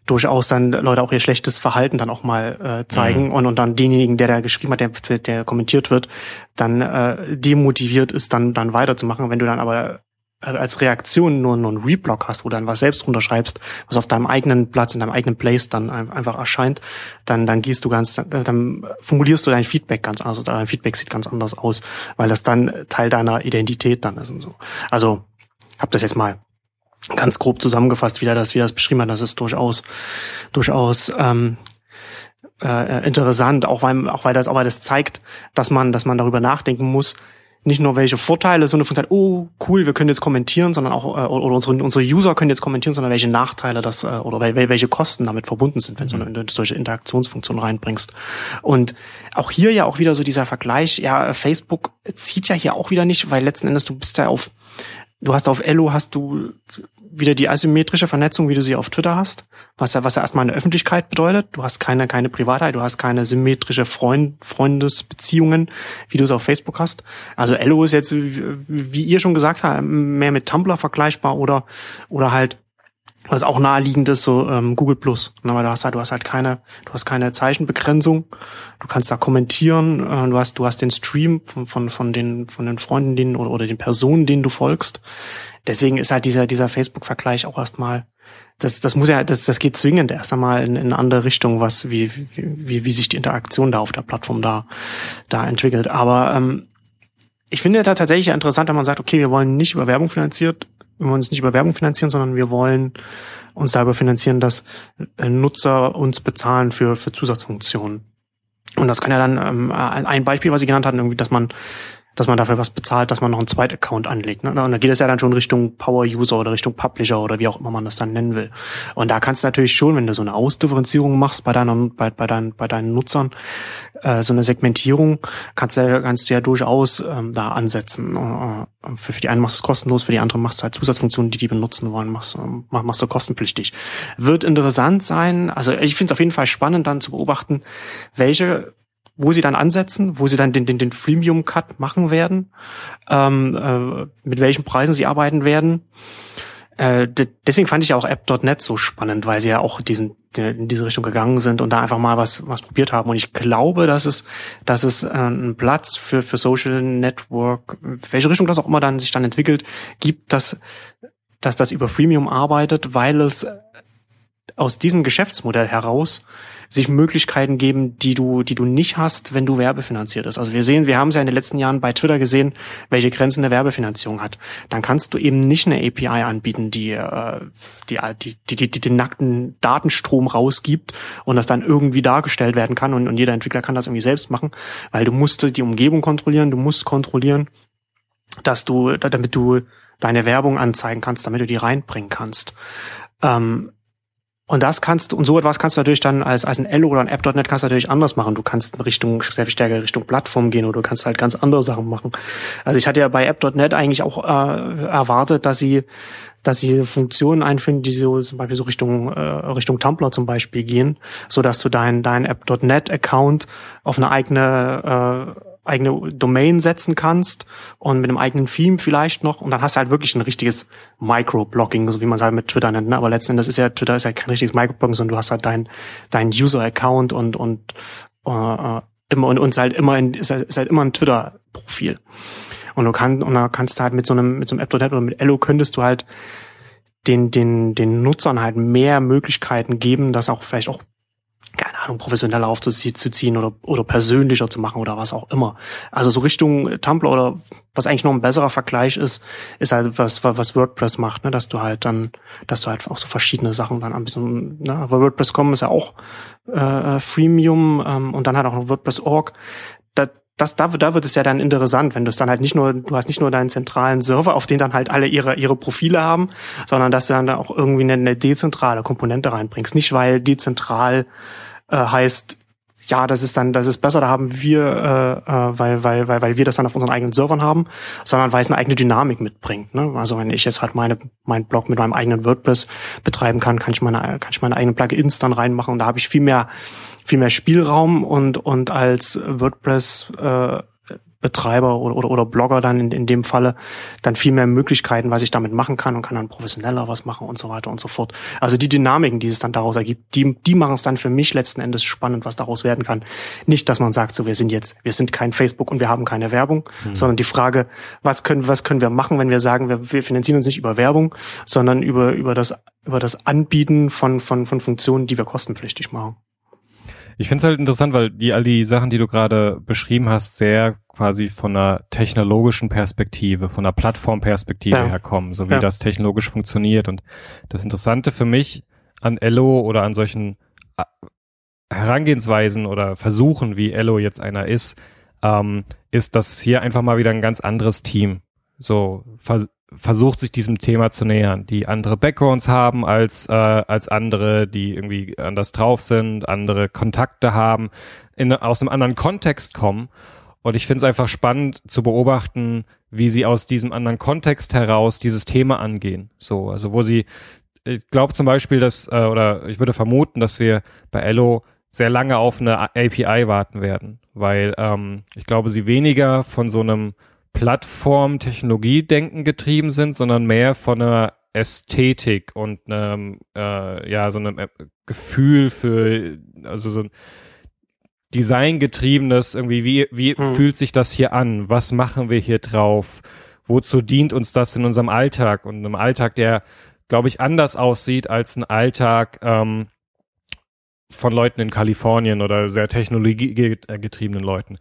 durchaus dann Leute auch ihr schlechtes Verhalten dann auch mal äh, zeigen mhm. und, und dann denjenigen, der da geschrieben hat, der, der kommentiert wird, dann äh, demotiviert ist, dann dann weiterzumachen. Wenn du dann aber als Reaktion nur, nur einen Reblock hast, wo du dann was selbst runterschreibst, was auf deinem eigenen Platz, in deinem eigenen Place dann einfach erscheint, dann, dann gehst du ganz, dann formulierst du dein Feedback ganz anders, oder dein Feedback sieht ganz anders aus, weil das dann Teil deiner Identität dann ist und so. Also, hab das jetzt mal ganz grob zusammengefasst, wie er das, wie er das beschrieben hat, das ist durchaus, durchaus, ähm, äh, interessant, auch weil, auch weil das, auch weil das zeigt, dass man, dass man darüber nachdenken muss, nicht nur welche Vorteile so eine Funktion, oh cool, wir können jetzt kommentieren, sondern auch äh, oder unsere, unsere User können jetzt kommentieren, sondern welche Nachteile das äh, oder welche Kosten damit verbunden sind, wenn, so eine, wenn du solche Interaktionsfunktion reinbringst. Und auch hier ja auch wieder so dieser Vergleich, ja, Facebook zieht ja hier auch wieder nicht, weil letzten Endes du bist ja auf Du hast auf Elo hast du wieder die asymmetrische Vernetzung, wie du sie auf Twitter hast, was ja, was ja erstmal eine Öffentlichkeit bedeutet. Du hast keine, keine Privatheit, du hast keine symmetrische Freund, Freundesbeziehungen, wie du es auf Facebook hast. Also Elo ist jetzt, wie ihr schon gesagt habt, mehr mit Tumblr vergleichbar oder, oder halt was auch naheliegend ist, so ähm, Google Plus. Na, weil du hast halt, du hast halt keine, du hast keine Zeichenbegrenzung. Du kannst da kommentieren. Äh, du hast, du hast den Stream von, von, von den, von den Freunden, denen oder, oder den Personen, denen du folgst. Deswegen ist halt dieser, dieser Facebook-Vergleich auch erstmal, das, das muss ja, das, das geht zwingend erst einmal in, in eine andere Richtung, was, wie, wie, wie sich die Interaktion da auf der Plattform da, da entwickelt. Aber ähm, ich finde da tatsächlich interessant, wenn man sagt, okay, wir wollen nicht über Werbung finanziert wir wollen uns nicht über Werbung finanzieren, sondern wir wollen uns darüber finanzieren, dass äh, Nutzer uns bezahlen für, für Zusatzfunktionen. Und das kann ja dann ähm, ein Beispiel, was Sie genannt hatten, irgendwie, dass man dass man dafür was bezahlt, dass man noch einen zweiten Account anlegt. Ne? Und da geht es ja dann schon Richtung Power-User oder Richtung Publisher oder wie auch immer man das dann nennen will. Und da kannst du natürlich schon, wenn du so eine Ausdifferenzierung machst bei deiner, bei, bei, deinen, bei deinen Nutzern, äh, so eine Segmentierung, kannst du, kannst du ja durchaus ähm, da ansetzen. Äh, für, für die einen machst du es kostenlos, für die anderen machst du halt Zusatzfunktionen, die die benutzen wollen, machst, mach, machst du kostenpflichtig. Wird interessant sein, also ich finde es auf jeden Fall spannend dann zu beobachten, welche wo sie dann ansetzen, wo sie dann den, den, den Freemium-Cut machen werden, ähm, äh, mit welchen Preisen sie arbeiten werden. Äh, deswegen fand ich auch App.net so spannend, weil sie ja auch diesen, in diese Richtung gegangen sind und da einfach mal was, was probiert haben. Und ich glaube, dass es, dass es äh, einen Platz für, für Social Network, welche Richtung das auch immer dann sich dann entwickelt, gibt, dass, dass das über Freemium arbeitet, weil es aus diesem Geschäftsmodell heraus sich Möglichkeiten geben, die du, die du nicht hast, wenn du werbefinanziert ist. Also wir sehen, wir haben es ja in den letzten Jahren bei Twitter gesehen, welche Grenzen eine Werbefinanzierung hat. Dann kannst du eben nicht eine API anbieten, die, äh, die, die, die, die, die den nackten Datenstrom rausgibt und das dann irgendwie dargestellt werden kann und, und jeder Entwickler kann das irgendwie selbst machen, weil du musst die Umgebung kontrollieren, du musst kontrollieren, dass du, damit du deine Werbung anzeigen kannst, damit du die reinbringen kannst. Ähm, und das kannst und so etwas kannst du natürlich dann als, als ein Elo oder ein App.net kannst du natürlich anders machen. Du kannst in Richtung, sehr viel stärker Richtung Plattform gehen oder du kannst halt ganz andere Sachen machen. Also ich hatte ja bei App.net eigentlich auch äh, erwartet, dass sie, dass sie Funktionen einfinden, die so zum Beispiel so Richtung, äh, Richtung Tumblr zum Beispiel gehen, so dass du dein, dein App.net Account auf eine eigene, äh, eigene Domain setzen kannst und mit einem eigenen Theme vielleicht noch und dann hast du halt wirklich ein richtiges Microblocking, so wie man es halt mit Twitter nennt. Ne? Aber letzten Endes ist ja Twitter ist ja kein richtiges Microblocking, sondern du hast halt dein dein User-Account und und äh, äh immer und uns halt immer in, ist halt, ist halt immer ein Twitter-Profil. Und du kannst und da kannst du halt mit so einem mit so einem App.net oder mit Elo könntest du halt den den den Nutzern halt mehr Möglichkeiten geben, das auch vielleicht auch Ahnung, professioneller aufzuziehen oder, oder persönlicher zu machen oder was auch immer. Also so Richtung Tumblr oder was eigentlich noch ein besserer Vergleich ist, ist halt was, was WordPress macht, ne? dass du halt dann, dass du halt auch so verschiedene Sachen dann ein bisschen, ne? aber WordPress.com ist ja auch äh, Freemium ähm, und dann halt auch noch WordPress.org. Da, das, da, da wird es ja dann interessant, wenn du es dann halt nicht nur, du hast nicht nur deinen zentralen Server, auf den dann halt alle ihre, ihre Profile haben, sondern dass du dann da auch irgendwie eine, eine dezentrale Komponente reinbringst. Nicht, weil dezentral äh, heißt, ja, das ist dann, das ist besser, da haben wir, äh, äh, weil, weil, weil, weil wir das dann auf unseren eigenen Servern haben, sondern weil es eine eigene Dynamik mitbringt. Ne? Also wenn ich jetzt halt meine, mein Blog mit meinem eigenen WordPress betreiben kann, kann ich meine, kann ich meine eigenen Plugins dann reinmachen und da habe ich viel mehr, viel mehr Spielraum und, und als WordPress äh, Betreiber oder, oder, oder Blogger dann in, in dem Falle dann viel mehr Möglichkeiten, was ich damit machen kann und kann dann professioneller was machen und so weiter und so fort. Also die Dynamiken, die es dann daraus ergibt, die, die machen es dann für mich letzten Endes spannend, was daraus werden kann. Nicht, dass man sagt, so wir sind jetzt, wir sind kein Facebook und wir haben keine Werbung, mhm. sondern die Frage, was können, was können wir machen, wenn wir sagen, wir, wir finanzieren uns nicht über Werbung, sondern über, über das, über das Anbieten von, von, von Funktionen, die wir kostenpflichtig machen. Ich finde es halt interessant, weil die all die Sachen, die du gerade beschrieben hast, sehr quasi von einer technologischen Perspektive, von einer Plattformperspektive ja. herkommen, so wie ja. das technologisch funktioniert. Und das Interessante für mich an Ello oder an solchen äh, Herangehensweisen oder Versuchen, wie Ello jetzt einer ist, ähm, ist, dass hier einfach mal wieder ein ganz anderes Team so vers versucht, sich diesem Thema zu nähern, die andere Backgrounds haben als, äh, als andere, die irgendwie anders drauf sind, andere Kontakte haben, in, aus einem anderen Kontext kommen. Und ich finde es einfach spannend zu beobachten, wie sie aus diesem anderen Kontext heraus dieses Thema angehen. So, also wo sie, ich glaube zum Beispiel, dass, äh, oder ich würde vermuten, dass wir bei Ello sehr lange auf eine API warten werden, weil ähm, ich glaube, sie weniger von so einem Plattform-Technologie-Denken getrieben sind, sondern mehr von einer Ästhetik und einem, äh, ja, so einem äh, Gefühl für, also so ein Design-getriebenes, irgendwie, wie, wie hm. fühlt sich das hier an? Was machen wir hier drauf? Wozu dient uns das in unserem Alltag? Und einem Alltag, der, glaube ich, anders aussieht als ein Alltag ähm, von Leuten in Kalifornien oder sehr technologiegetriebenen Leuten.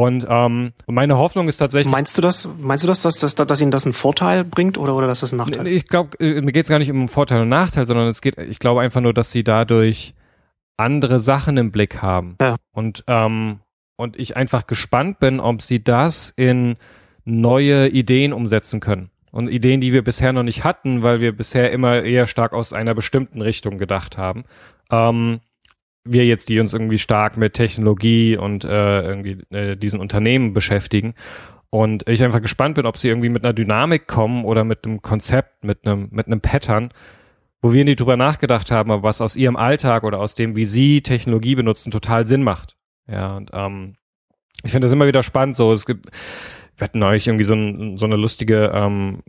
Und ähm, meine Hoffnung ist tatsächlich. Meinst du das? Meinst du das, dass, dass, dass Ihnen das einen Vorteil bringt oder oder dass das ein Nachteil? Ich glaube, äh, mir geht es gar nicht um Vorteil und Nachteil, sondern es geht, ich glaube einfach nur, dass sie dadurch andere Sachen im Blick haben. Ja. Und ähm, und ich einfach gespannt bin, ob sie das in neue Ideen umsetzen können. Und Ideen, die wir bisher noch nicht hatten, weil wir bisher immer eher stark aus einer bestimmten Richtung gedacht haben. Ähm, wir jetzt, die uns irgendwie stark mit Technologie und äh, irgendwie äh, diesen Unternehmen beschäftigen. Und ich einfach gespannt bin, ob sie irgendwie mit einer Dynamik kommen oder mit einem Konzept, mit einem, mit einem Pattern, wo wir nicht drüber nachgedacht haben, aber was aus ihrem Alltag oder aus dem, wie sie Technologie benutzen, total Sinn macht. Ja, und ähm, ich finde das immer wieder spannend. So, es gibt, wir hatten neulich irgendwie so, ein, so eine lustige ähm,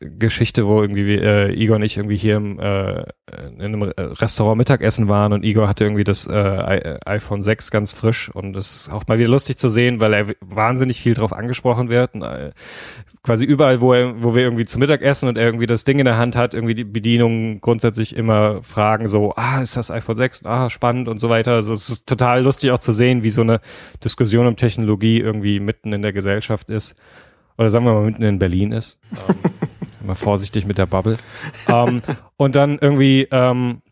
Geschichte, wo irgendwie äh, Igor und ich irgendwie hier im, äh, in einem Restaurant Mittagessen waren und Igor hatte irgendwie das äh, iPhone 6 ganz frisch und das ist auch mal wieder lustig zu sehen, weil er wahnsinnig viel drauf angesprochen wird und äh, quasi überall, wo er, wo wir irgendwie zu Mittag essen und er irgendwie das Ding in der Hand hat, irgendwie die Bedienung grundsätzlich immer fragen so, ah, ist das iPhone 6? Ah, spannend und so weiter. Also es ist total lustig auch zu sehen, wie so eine Diskussion um Technologie irgendwie mitten in der Gesellschaft ist oder sagen wir mal mitten in Berlin ist. Ähm, immer vorsichtig mit der Bubble. ähm, und dann irgendwie ähm,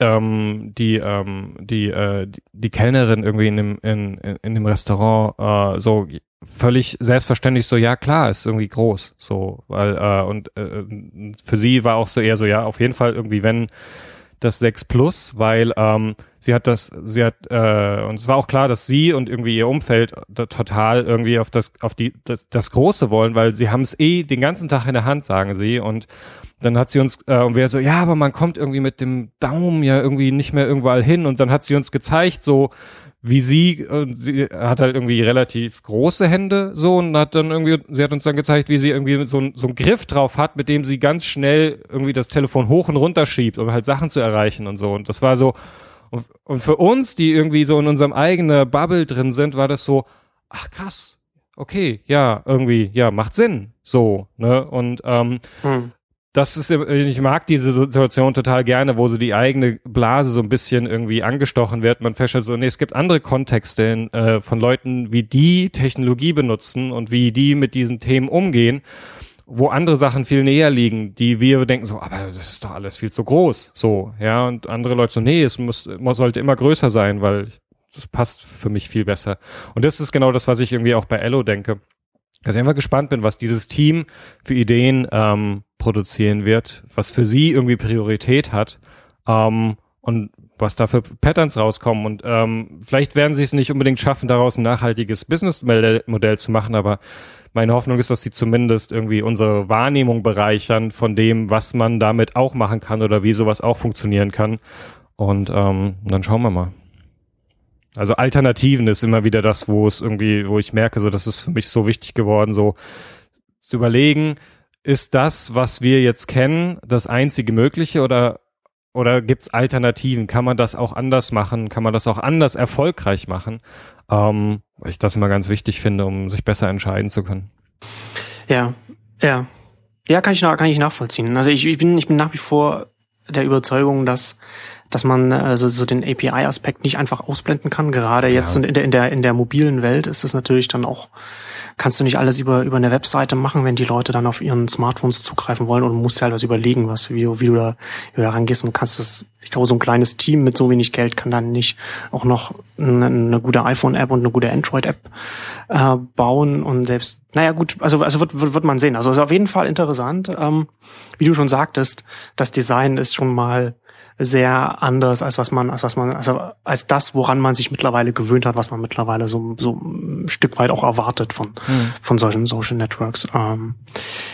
ähm, die ähm, die, äh, die die Kellnerin irgendwie in dem in, in, in dem Restaurant äh, so völlig selbstverständlich so ja klar ist irgendwie groß so weil äh, und äh, für sie war auch so eher so ja auf jeden Fall irgendwie wenn das 6 Plus, weil ähm, sie hat das, sie hat, äh, und es war auch klar, dass sie und irgendwie ihr Umfeld total irgendwie auf das, auf die, das, das Große wollen, weil sie haben es eh den ganzen Tag in der Hand, sagen sie. Und dann hat sie uns, äh, und wir so, ja, aber man kommt irgendwie mit dem Daumen ja irgendwie nicht mehr irgendwann hin. Und dann hat sie uns gezeigt, so, wie sie, äh, sie hat halt irgendwie relativ große Hände so und hat dann irgendwie, sie hat uns dann gezeigt, wie sie irgendwie so, so einen Griff drauf hat, mit dem sie ganz schnell irgendwie das Telefon hoch und runter schiebt, um halt Sachen zu erreichen und so. Und das war so, und, und für uns, die irgendwie so in unserem eigenen Bubble drin sind, war das so, ach krass, okay, ja, irgendwie, ja, macht Sinn, so, ne? Und ähm, hm das ist, ich mag diese Situation total gerne, wo so die eigene Blase so ein bisschen irgendwie angestochen wird. Man feststellt so, nee, es gibt andere Kontexte in, äh, von Leuten, wie die Technologie benutzen und wie die mit diesen Themen umgehen, wo andere Sachen viel näher liegen, die wir denken so, aber das ist doch alles viel zu groß, so, ja, und andere Leute so, nee, es muss, muss sollte immer größer sein, weil das passt für mich viel besser. Und das ist genau das, was ich irgendwie auch bei Ello denke also ich einfach gespannt bin, was dieses Team für Ideen ähm, produzieren wird, was für sie irgendwie Priorität hat ähm, und was da für Patterns rauskommen. Und ähm, vielleicht werden sie es nicht unbedingt schaffen, daraus ein nachhaltiges Businessmodell zu machen, aber meine Hoffnung ist, dass sie zumindest irgendwie unsere Wahrnehmung bereichern von dem, was man damit auch machen kann oder wie sowas auch funktionieren kann. Und ähm, dann schauen wir mal. Also Alternativen ist immer wieder das, wo es irgendwie, wo ich merke, so das ist für mich so wichtig geworden, so zu überlegen, ist das, was wir jetzt kennen, das einzige Mögliche oder oder gibt's Alternativen? Kann man das auch anders machen? Kann man das auch anders erfolgreich machen? Ähm, weil ich das immer ganz wichtig finde, um sich besser entscheiden zu können. Ja, ja. Ja, kann ich, kann ich nachvollziehen. Also ich, ich, bin, ich bin nach wie vor der Überzeugung, dass dass man also so den API-Aspekt nicht einfach ausblenden kann. Gerade ja. jetzt in der, in der in der mobilen Welt ist es natürlich dann auch kannst du nicht alles über über eine Webseite machen, wenn die Leute dann auf ihren Smartphones zugreifen wollen und musst dir halt was überlegen, was wie, wie du da wie du da rangehst und kannst das. Ich glaube, so ein kleines Team mit so wenig Geld kann dann nicht auch noch eine, eine gute iPhone-App und eine gute Android-App äh, bauen und selbst naja gut, also also wird, wird, wird man sehen. Also ist auf jeden Fall interessant. Ähm, wie du schon sagtest, das Design ist schon mal sehr anders als was man, als was man, also als das, woran man sich mittlerweile gewöhnt hat, was man mittlerweile so, so ein Stück weit auch erwartet von, mhm. von solchen Social Networks. Ähm,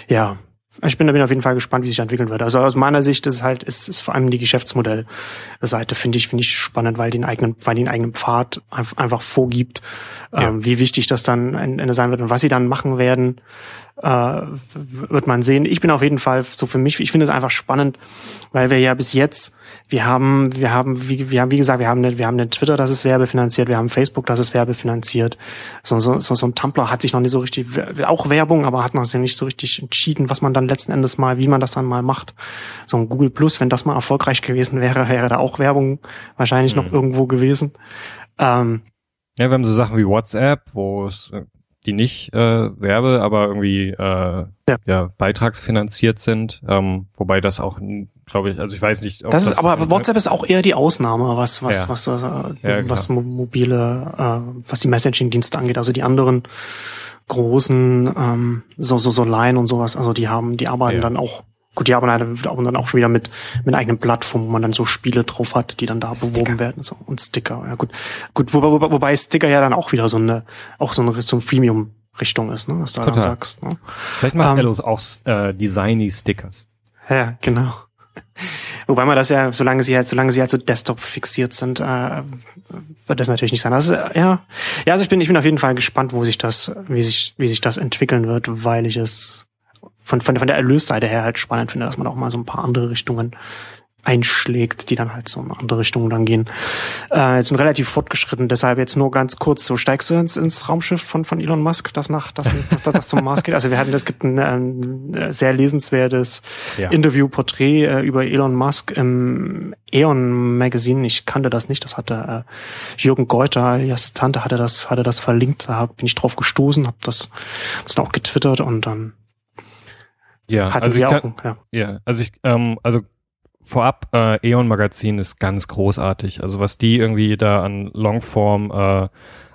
ja, ich bin, bin auf jeden Fall gespannt, wie sich entwickeln wird. Also aus meiner Sicht ist halt, ist, ist vor allem die Geschäftsmodellseite, finde ich, finde ich spannend, weil den eigenen, weil den eigenen Pfad einfach vorgibt, ja. ähm, wie wichtig das dann Ende sein wird und was sie dann machen werden äh, wird man sehen. Ich bin auf jeden Fall so für mich, ich finde es einfach spannend, weil wir ja bis jetzt, wir haben, wir haben, wie, wir haben, wie gesagt, wir haben, wir haben den Twitter, das ist werbefinanziert, wir haben Facebook, das ist werbefinanziert. So, so, so, so ein Tumblr hat sich noch nicht so richtig, auch Werbung, aber hat noch nicht so richtig entschieden, was man dann letzten Endes mal, wie man das dann mal macht. So ein Google Plus, wenn das mal erfolgreich gewesen wäre, wäre da auch Werbung wahrscheinlich mhm. noch irgendwo gewesen. Ähm, ja, wir haben so Sachen wie WhatsApp, wo es äh, die nicht äh, Werbe, aber irgendwie äh, ja. ja beitragsfinanziert sind. Ähm, wobei das auch, glaube ich, also ich weiß nicht. Ob das, das ist, aber WhatsApp ist auch eher die Ausnahme, was was ja. was äh, was mobile, äh, was die Messaging-Dienste angeht. Also die anderen großen ähm, so so so Line und sowas, also die haben, die arbeiten dann auch Gut, die arbeiten dann auch schon wieder mit, mit eigenen Plattformen, wo man dann so Spiele drauf hat, die dann da Sticker. beworben werden so. und Sticker. Ja gut, gut, wo, wo, wobei Sticker ja dann auch wieder so eine, auch so eine so ein Freemium Richtung ist, ne, was du Total. dann sagst. Ne? Vielleicht macht ähm, Ellos auch äh, designy Stickers. Ja, genau. Wobei man das ja, solange sie halt, solange sie halt so Desktop fixiert sind, äh, wird das natürlich nicht sein. Äh, ja, ja, also ich bin, ich bin auf jeden Fall gespannt, wo sich das, wie sich, wie sich das entwickeln wird, weil ich es von, von, von der Erlösseite her halt spannend finde, dass man auch mal so ein paar andere Richtungen einschlägt, die dann halt so in andere Richtungen dann gehen. Äh, jetzt sind relativ fortgeschritten, deshalb jetzt nur ganz kurz, so steigst du ins, ins Raumschiff von, von Elon Musk, das nach, das, das, das, das zum Mars geht. Also wir hatten, es gibt ein, ein sehr lesenswertes ja. Interview-Porträt äh, über Elon Musk im Eon Magazine. Ich kannte das nicht, das hatte äh, Jürgen Geuter, alias Tante, hatte das, hatte das verlinkt, da bin ich drauf gestoßen, hab das, das dann auch getwittert und dann ja, hatten also ich auch, kann, ja. ja, also ich, ähm, also vorab, äh, Eon Magazin ist ganz großartig. Also was die irgendwie da an Longform äh,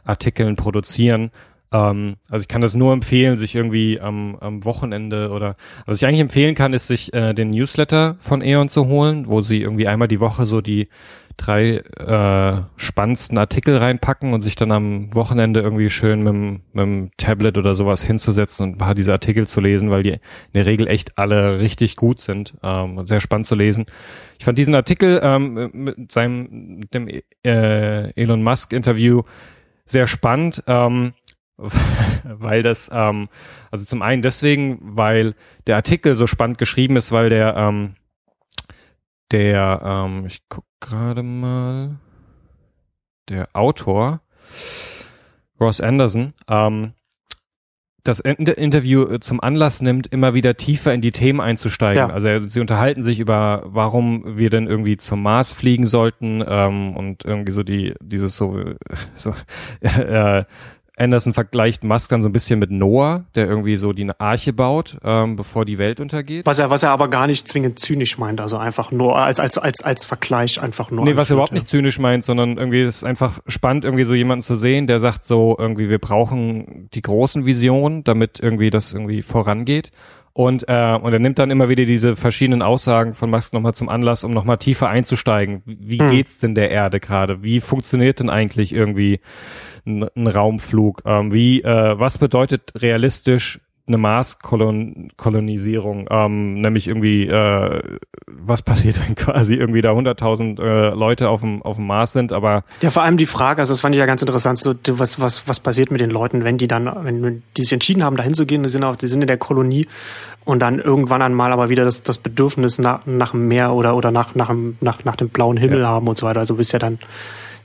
Artikeln produzieren. Ähm, also ich kann das nur empfehlen, sich irgendwie am, am Wochenende oder was ich eigentlich empfehlen kann, ist sich äh, den Newsletter von Eon zu holen, wo sie irgendwie einmal die Woche so die drei äh, spannendsten Artikel reinpacken und sich dann am Wochenende irgendwie schön mit, mit dem Tablet oder sowas hinzusetzen und ein paar dieser Artikel zu lesen, weil die in der Regel echt alle richtig gut sind ähm, und sehr spannend zu lesen. Ich fand diesen Artikel ähm, mit seinem mit dem äh, Elon Musk Interview sehr spannend, ähm, weil das ähm, also zum einen deswegen, weil der Artikel so spannend geschrieben ist, weil der ähm, der, ähm, ich guck gerade mal, der Autor, Ross Anderson, ähm, das Inter Interview äh, zum Anlass nimmt, immer wieder tiefer in die Themen einzusteigen. Ja. Also sie unterhalten sich über, warum wir denn irgendwie zum Mars fliegen sollten ähm, und irgendwie so die dieses so, so äh, Anderson vergleicht Musk dann so ein bisschen mit Noah, der irgendwie so die Arche baut, ähm, bevor die Welt untergeht. Was er, was er aber gar nicht zwingend zynisch meint, also einfach nur als, als, als, als Vergleich einfach nur. Nee, was er überhaupt ja. nicht zynisch meint, sondern irgendwie ist es einfach spannend, irgendwie so jemanden zu sehen, der sagt so, irgendwie, wir brauchen die großen Visionen, damit irgendwie das irgendwie vorangeht. Und, äh, und er nimmt dann immer wieder diese verschiedenen Aussagen von Musk nochmal zum Anlass, um nochmal tiefer einzusteigen. Wie Hm. geht's denn der Erde gerade? Wie funktioniert denn eigentlich irgendwie ein, ein Raumflug? Ähm, wie, äh, was bedeutet realistisch eine Mars-Kolonisierung? Ähm, nämlich irgendwie, äh, was passiert, wenn quasi irgendwie da 100.000 äh, Leute auf dem, auf dem Mars sind, aber Ja, vor allem die Frage, also das fand ich ja ganz interessant, so, was, was, was passiert mit den Leuten, wenn die dann, wenn die sich entschieden haben, dahin zu gehen, die sind, auch, die sind in der Kolonie und dann irgendwann einmal aber wieder das, das Bedürfnis nach, nach dem Meer oder, oder nach, nach, dem- nach, nach dem blauen Himmel haben und so weiter. Also bist ja dann,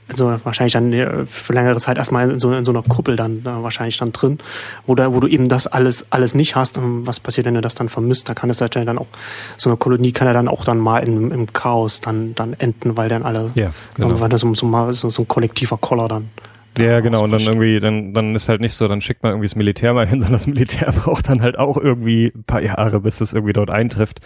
also wahrscheinlich dann äh, für längere Zeit erstmal in so, in so einer Kuppel dann äh, wahrscheinlich dann drin, wo, da, wo du eben das alles, alles nicht hast. Und was passiert, wenn du das dann vermisst? Da kann es natürlich dann auch, so eine Kolonie kann ja dann auch dann mal im, im Chaos dann, dann enden, weil dann alle ja, genau. weil das so, so, mal- so, so ein kollektiver Koller dann. Ja, genau. Und dann irgendwie, dann, dann ist halt nicht so, dann schickt man irgendwie das Militär mal hin, sondern das Militär braucht dann halt auch irgendwie ein paar Jahre, bis es irgendwie dort eintrifft.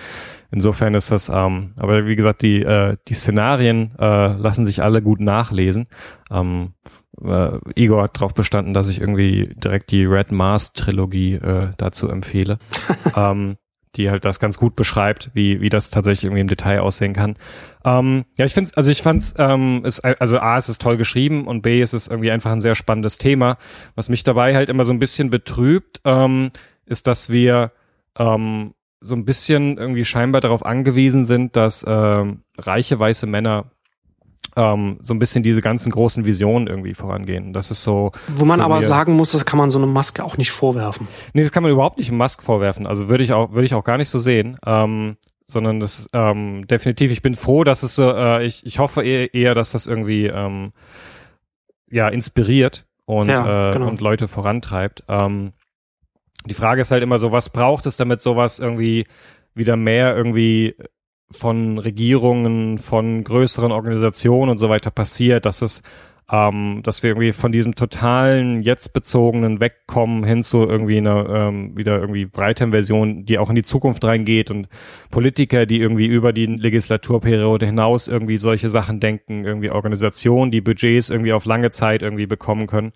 Insofern ist das, ähm, aber wie gesagt, die, äh, die Szenarien äh, lassen sich alle gut nachlesen. Ähm, äh, Igor hat darauf bestanden, dass ich irgendwie direkt die Red Mars Trilogie äh, dazu empfehle. ähm, die halt das ganz gut beschreibt, wie, wie das tatsächlich irgendwie im Detail aussehen kann. Ähm, ja, ich finde also ich fand's, ähm, ist, also A, es ist toll geschrieben und B, es ist irgendwie einfach ein sehr spannendes Thema. Was mich dabei halt immer so ein bisschen betrübt, ähm, ist, dass wir ähm, so ein bisschen irgendwie scheinbar darauf angewiesen sind, dass ähm, reiche weiße Männer ähm, so ein bisschen diese ganzen großen Visionen irgendwie vorangehen. Das ist so, Wo man so aber sagen muss, das kann man so eine Maske auch nicht vorwerfen. Nee, das kann man überhaupt nicht Musk vorwerfen. Also würde ich auch, würde ich auch gar nicht so sehen. Ähm, sondern das ähm, definitiv, ich bin froh, dass es so, äh, ich, ich hoffe eher, eher, dass das irgendwie ähm, ja inspiriert und, Ja, äh, genau. und Leute vorantreibt. Ähm, die Frage ist halt immer so, was braucht es, damit sowas irgendwie wieder mehr irgendwie von Regierungen, von größeren Organisationen und so weiter passiert, dass es ähm, dass wir irgendwie von diesem totalen jetzt bezogenen wegkommen hin zu irgendwie einer ähm, wieder irgendwie breiteren Version, die auch in die Zukunft reingeht und Politiker, die irgendwie über die Legislaturperiode hinaus irgendwie solche Sachen denken, irgendwie Organisationen, die Budgets irgendwie auf lange Zeit irgendwie bekommen können.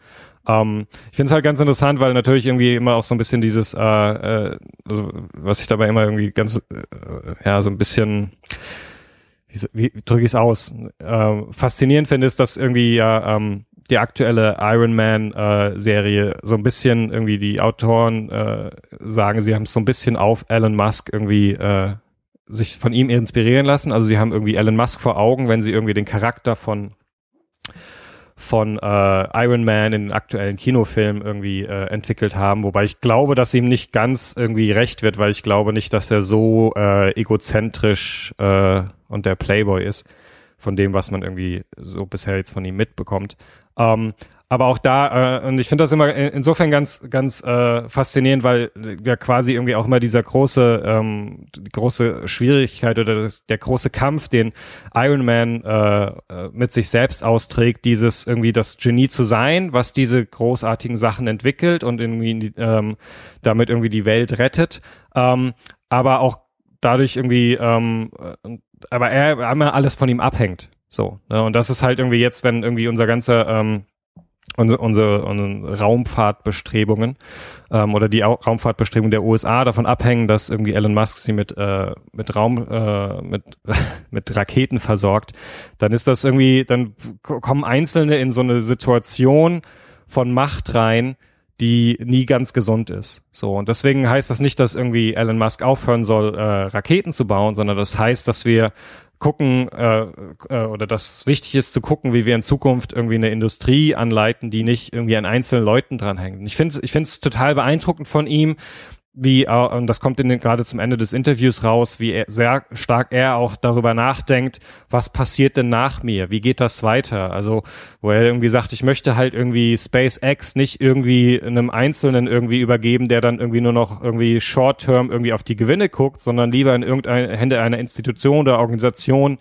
Ähm, ich finde es halt ganz interessant, weil natürlich irgendwie immer auch so ein bisschen dieses, äh, äh, also was ich dabei immer irgendwie ganz, äh, ja, so ein bisschen wie, wie drücke ich es aus? Ähm, faszinierend finde ist, dass irgendwie ja ähm, die aktuelle Iron Man äh, so ein bisschen irgendwie die Autoren äh, sagen, sie haben es so ein bisschen auf Elon Musk irgendwie äh, sich von ihm inspirieren lassen. Also sie haben irgendwie Elon Musk vor Augen, wenn sie irgendwie den Charakter von von äh, Iron Man in den aktuellen Kinofilm irgendwie äh, entwickelt haben, wobei ich glaube, dass ihm nicht ganz irgendwie recht wird, weil ich glaube nicht, dass er so äh, egozentrisch äh, und der Playboy ist von dem, was man irgendwie so bisher jetzt von ihm mitbekommt. Ähm, aber auch da, äh, und ich finde das immer insofern ganz, ganz äh, faszinierend, weil ja quasi irgendwie auch immer dieser große, ähm, die große Schwierigkeit oder das, der große Kampf, den Iron Man äh, äh, mit sich selbst austrägt, dieses irgendwie das Genie zu sein, was diese großartigen Sachen entwickelt und irgendwie ähm, damit irgendwie die Welt rettet, ähm, aber auch dadurch irgendwie, ähm, äh, aber er einmal alles von ihm abhängt. So, ne? und das ist halt irgendwie jetzt, wenn irgendwie unser ganzer ähm, unsere, unsere, unsere Raumfahrtbestrebungen ähm, oder die Raumfahrtbestrebungen der USA davon abhängen, dass irgendwie Elon Musk sie mit äh, mit Raum äh, mit mit Raketen versorgt, dann ist das irgendwie, dann kommen Einzelne in so eine Situation von Macht rein, die nie ganz gesund ist. So und deswegen heißt das nicht, dass irgendwie Elon Musk aufhören soll, äh, Raketen zu bauen, sondern das heißt, dass wir gucken äh, äh, oder das wichtig ist zu gucken, wie wir in Zukunft irgendwie eine Industrie anleiten, die nicht irgendwie an einzelnen Leuten dranhängt. Ich finde ich finde es total beeindruckend von ihm, wie, äh, und das kommt in den, gerade zum Ende des Interviews raus, wie er, sehr stark er auch darüber nachdenkt, was passiert denn nach mir? Wie geht das weiter? Also, wo er irgendwie sagt, ich möchte halt irgendwie SpaceX nicht irgendwie einem Einzelnen irgendwie übergeben, der dann irgendwie nur noch irgendwie short-term irgendwie auf die Gewinne guckt, sondern lieber in irgendeine Hände einer Institution oder Organisation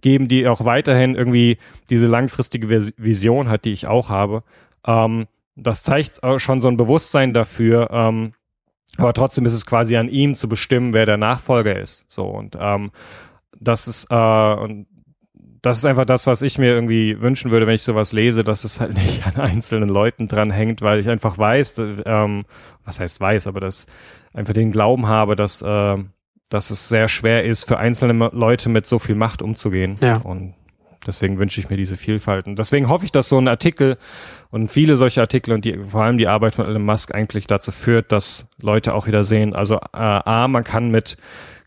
geben, die auch weiterhin irgendwie diese langfristige Vision hat, die ich auch habe. Ähm, das zeigt schon so ein Bewusstsein dafür, ähm, aber trotzdem ist es quasi an ihm zu bestimmen, wer der Nachfolger ist. So und ähm, das ist äh, und das ist einfach das, was ich mir irgendwie wünschen würde, wenn ich sowas lese, dass es halt nicht an einzelnen Leuten dran hängt, weil ich einfach weiß, ähm, was heißt weiß, aber dass einfach den Glauben habe, dass äh, dass es sehr schwer ist, für einzelne Leute mit so viel Macht umzugehen. Ja. Und deswegen wünsche ich mir diese Vielfalt. Und deswegen hoffe ich, dass so ein Artikel und viele solche Artikel und die, vor allem die Arbeit von Elon Musk eigentlich dazu führt, dass Leute auch wieder sehen, also äh, A, man kann mit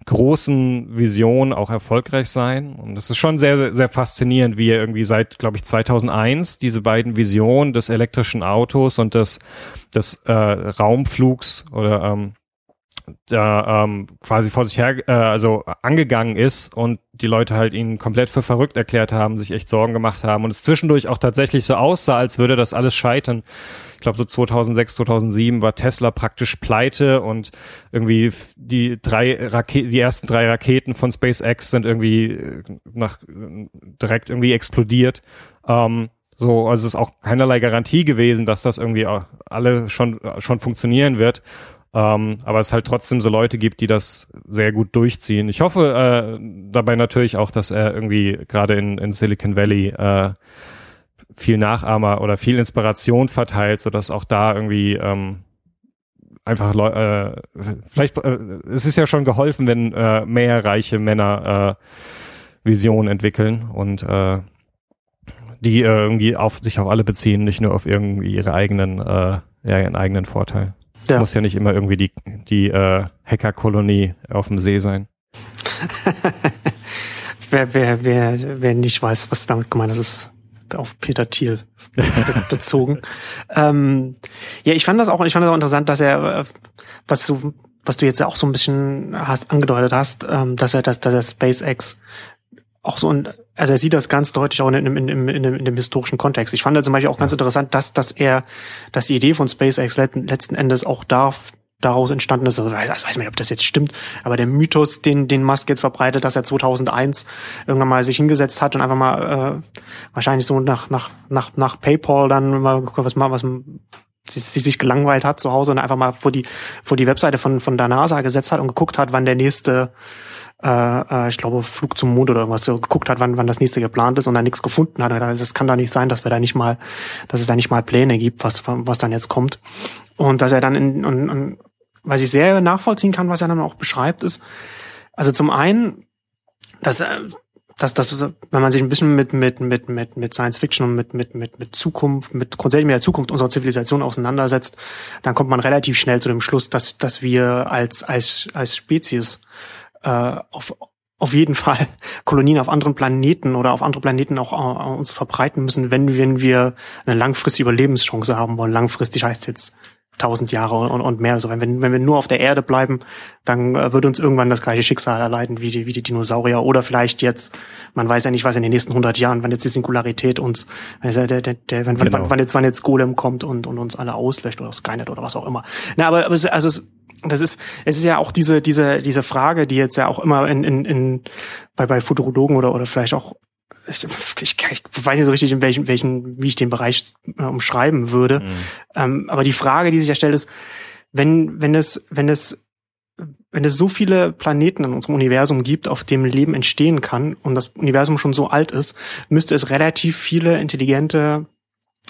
großen Visionen auch erfolgreich sein. Und es ist schon sehr, sehr faszinierend, wie er irgendwie seit, glaube ich, 2001 diese beiden Visionen des elektrischen Autos und des, des äh, Raumflugs oder ähm, da ähm, quasi vor sich her, äh, also angegangen ist und die Leute halt ihn komplett für verrückt erklärt haben, sich echt Sorgen gemacht haben und es zwischendurch auch tatsächlich so aussah, als würde das alles scheitern. Ich glaube so 2006, 2007 war Tesla praktisch pleite und irgendwie die drei Raketen, die ersten drei Raketen von SpaceX sind irgendwie äh, nach direkt irgendwie explodiert. Ähm, so, also es ist auch keinerlei Garantie gewesen, dass das irgendwie alle schon schon funktionieren wird. Ähm, aber es halt trotzdem so Leute gibt, die das sehr gut durchziehen. Ich hoffe äh, dabei natürlich auch, dass er irgendwie gerade in, in Silicon Valley äh, viel Nachahmer oder viel Inspiration verteilt, sodass auch da irgendwie ähm, einfach Leu äh, vielleicht äh, es ist ja schon geholfen, wenn äh, mehr reiche Männer äh, Visionen entwickeln und äh, die äh, irgendwie auf sich auf alle beziehen, nicht nur auf irgendwie ihre eigenen äh, ja, ihren eigenen Vorteil. Ja. Muss ja nicht immer irgendwie die, die äh, Hackerkolonie auf dem See sein. wer, wer, wer, wer nicht weiß, was damit gemeint ist, ist auf Peter Thiel bezogen. ähm, ja, ich fand das auch, ich fand das auch interessant, dass er, äh, was du, was du jetzt auch so ein bisschen hast angedeutet hast, ähm, dass er, dass, dass er SpaceX auch so ein, also er sieht das ganz deutlich auch in, in, in, in, in, dem historischen Kontext. Ich fand da zum Beispiel auch ganz interessant, dass, dass er, dass die Idee von SpaceX letzten Endes auch darf, daraus entstanden ist, also, ich weiß nicht, ob das jetzt stimmt, aber der Mythos, den, den Musk jetzt verbreitet, dass er 2001 irgendwann mal sich hingesetzt hat und einfach mal äh, wahrscheinlich so nach, nach, nach, nach PayPal dann mal was was sie, sich gelangweilt hat zu Hause und einfach mal vor die vor die Webseite von von der NASA gesetzt hat und geguckt hat, wann der nächste äh, äh, ich glaube, Flug zum Mond oder irgendwas, so geguckt hat, wann, wann das nächste geplant ist und dann nichts gefunden hat. Also es kann da nicht sein, dass wir da nicht mal, dass es da nicht mal Pläne gibt, was, was dann jetzt kommt. Und dass er dann in, und, und was ich sehr nachvollziehen kann, was er dann auch beschreibt, ist, also zum einen, dass, äh, dass, dass, wenn man sich ein bisschen mit, mit, mit, mit, mit Science Fiction und mit, mit, mit, mit Zukunft, mit grundsätzlich mit der Zukunft unserer Zivilisation auseinandersetzt, dann kommt man relativ schnell zu dem Schluss, dass, dass wir als, als, als Spezies äh, auf auf jeden Fall Kolonien auf anderen Planeten oder auf andere Planeten auch äh, uns verbreiten müssen, wenn, wenn wir eine langfristige Überlebenschance haben wollen. Langfristig heißt jetzt tausend Jahre und, und mehr. Also wenn, wenn wir nur auf der Erde bleiben, dann äh, würde uns irgendwann das gleiche Schicksal erleiden wie die, wie die Dinosaurier oder vielleicht jetzt, man weiß ja nicht, was in den nächsten hundert Jahren, wenn jetzt die Singularität uns, der, der, der, wenn, genau. wann, wann jetzt, wann jetzt Golem kommt und, und uns alle auslöscht oder Skynet oder was auch immer. Na, aber, aber also es, das ist, es ist ja auch diese, diese, diese Frage, die jetzt ja auch immer in, in, in bei, bei Futurologen oder, oder vielleicht auch ich, ich, ich weiß nicht so richtig, in welchem, welchen, wie ich den Bereich äh, umschreiben würde. Mhm. Ähm, aber die Frage, die sich ja stellt, ist, wenn, wenn es, wenn es, wenn es so viele Planeten in unserem Universum gibt, auf dem Leben entstehen kann und das Universum schon so alt ist, müsste es relativ viele intelligente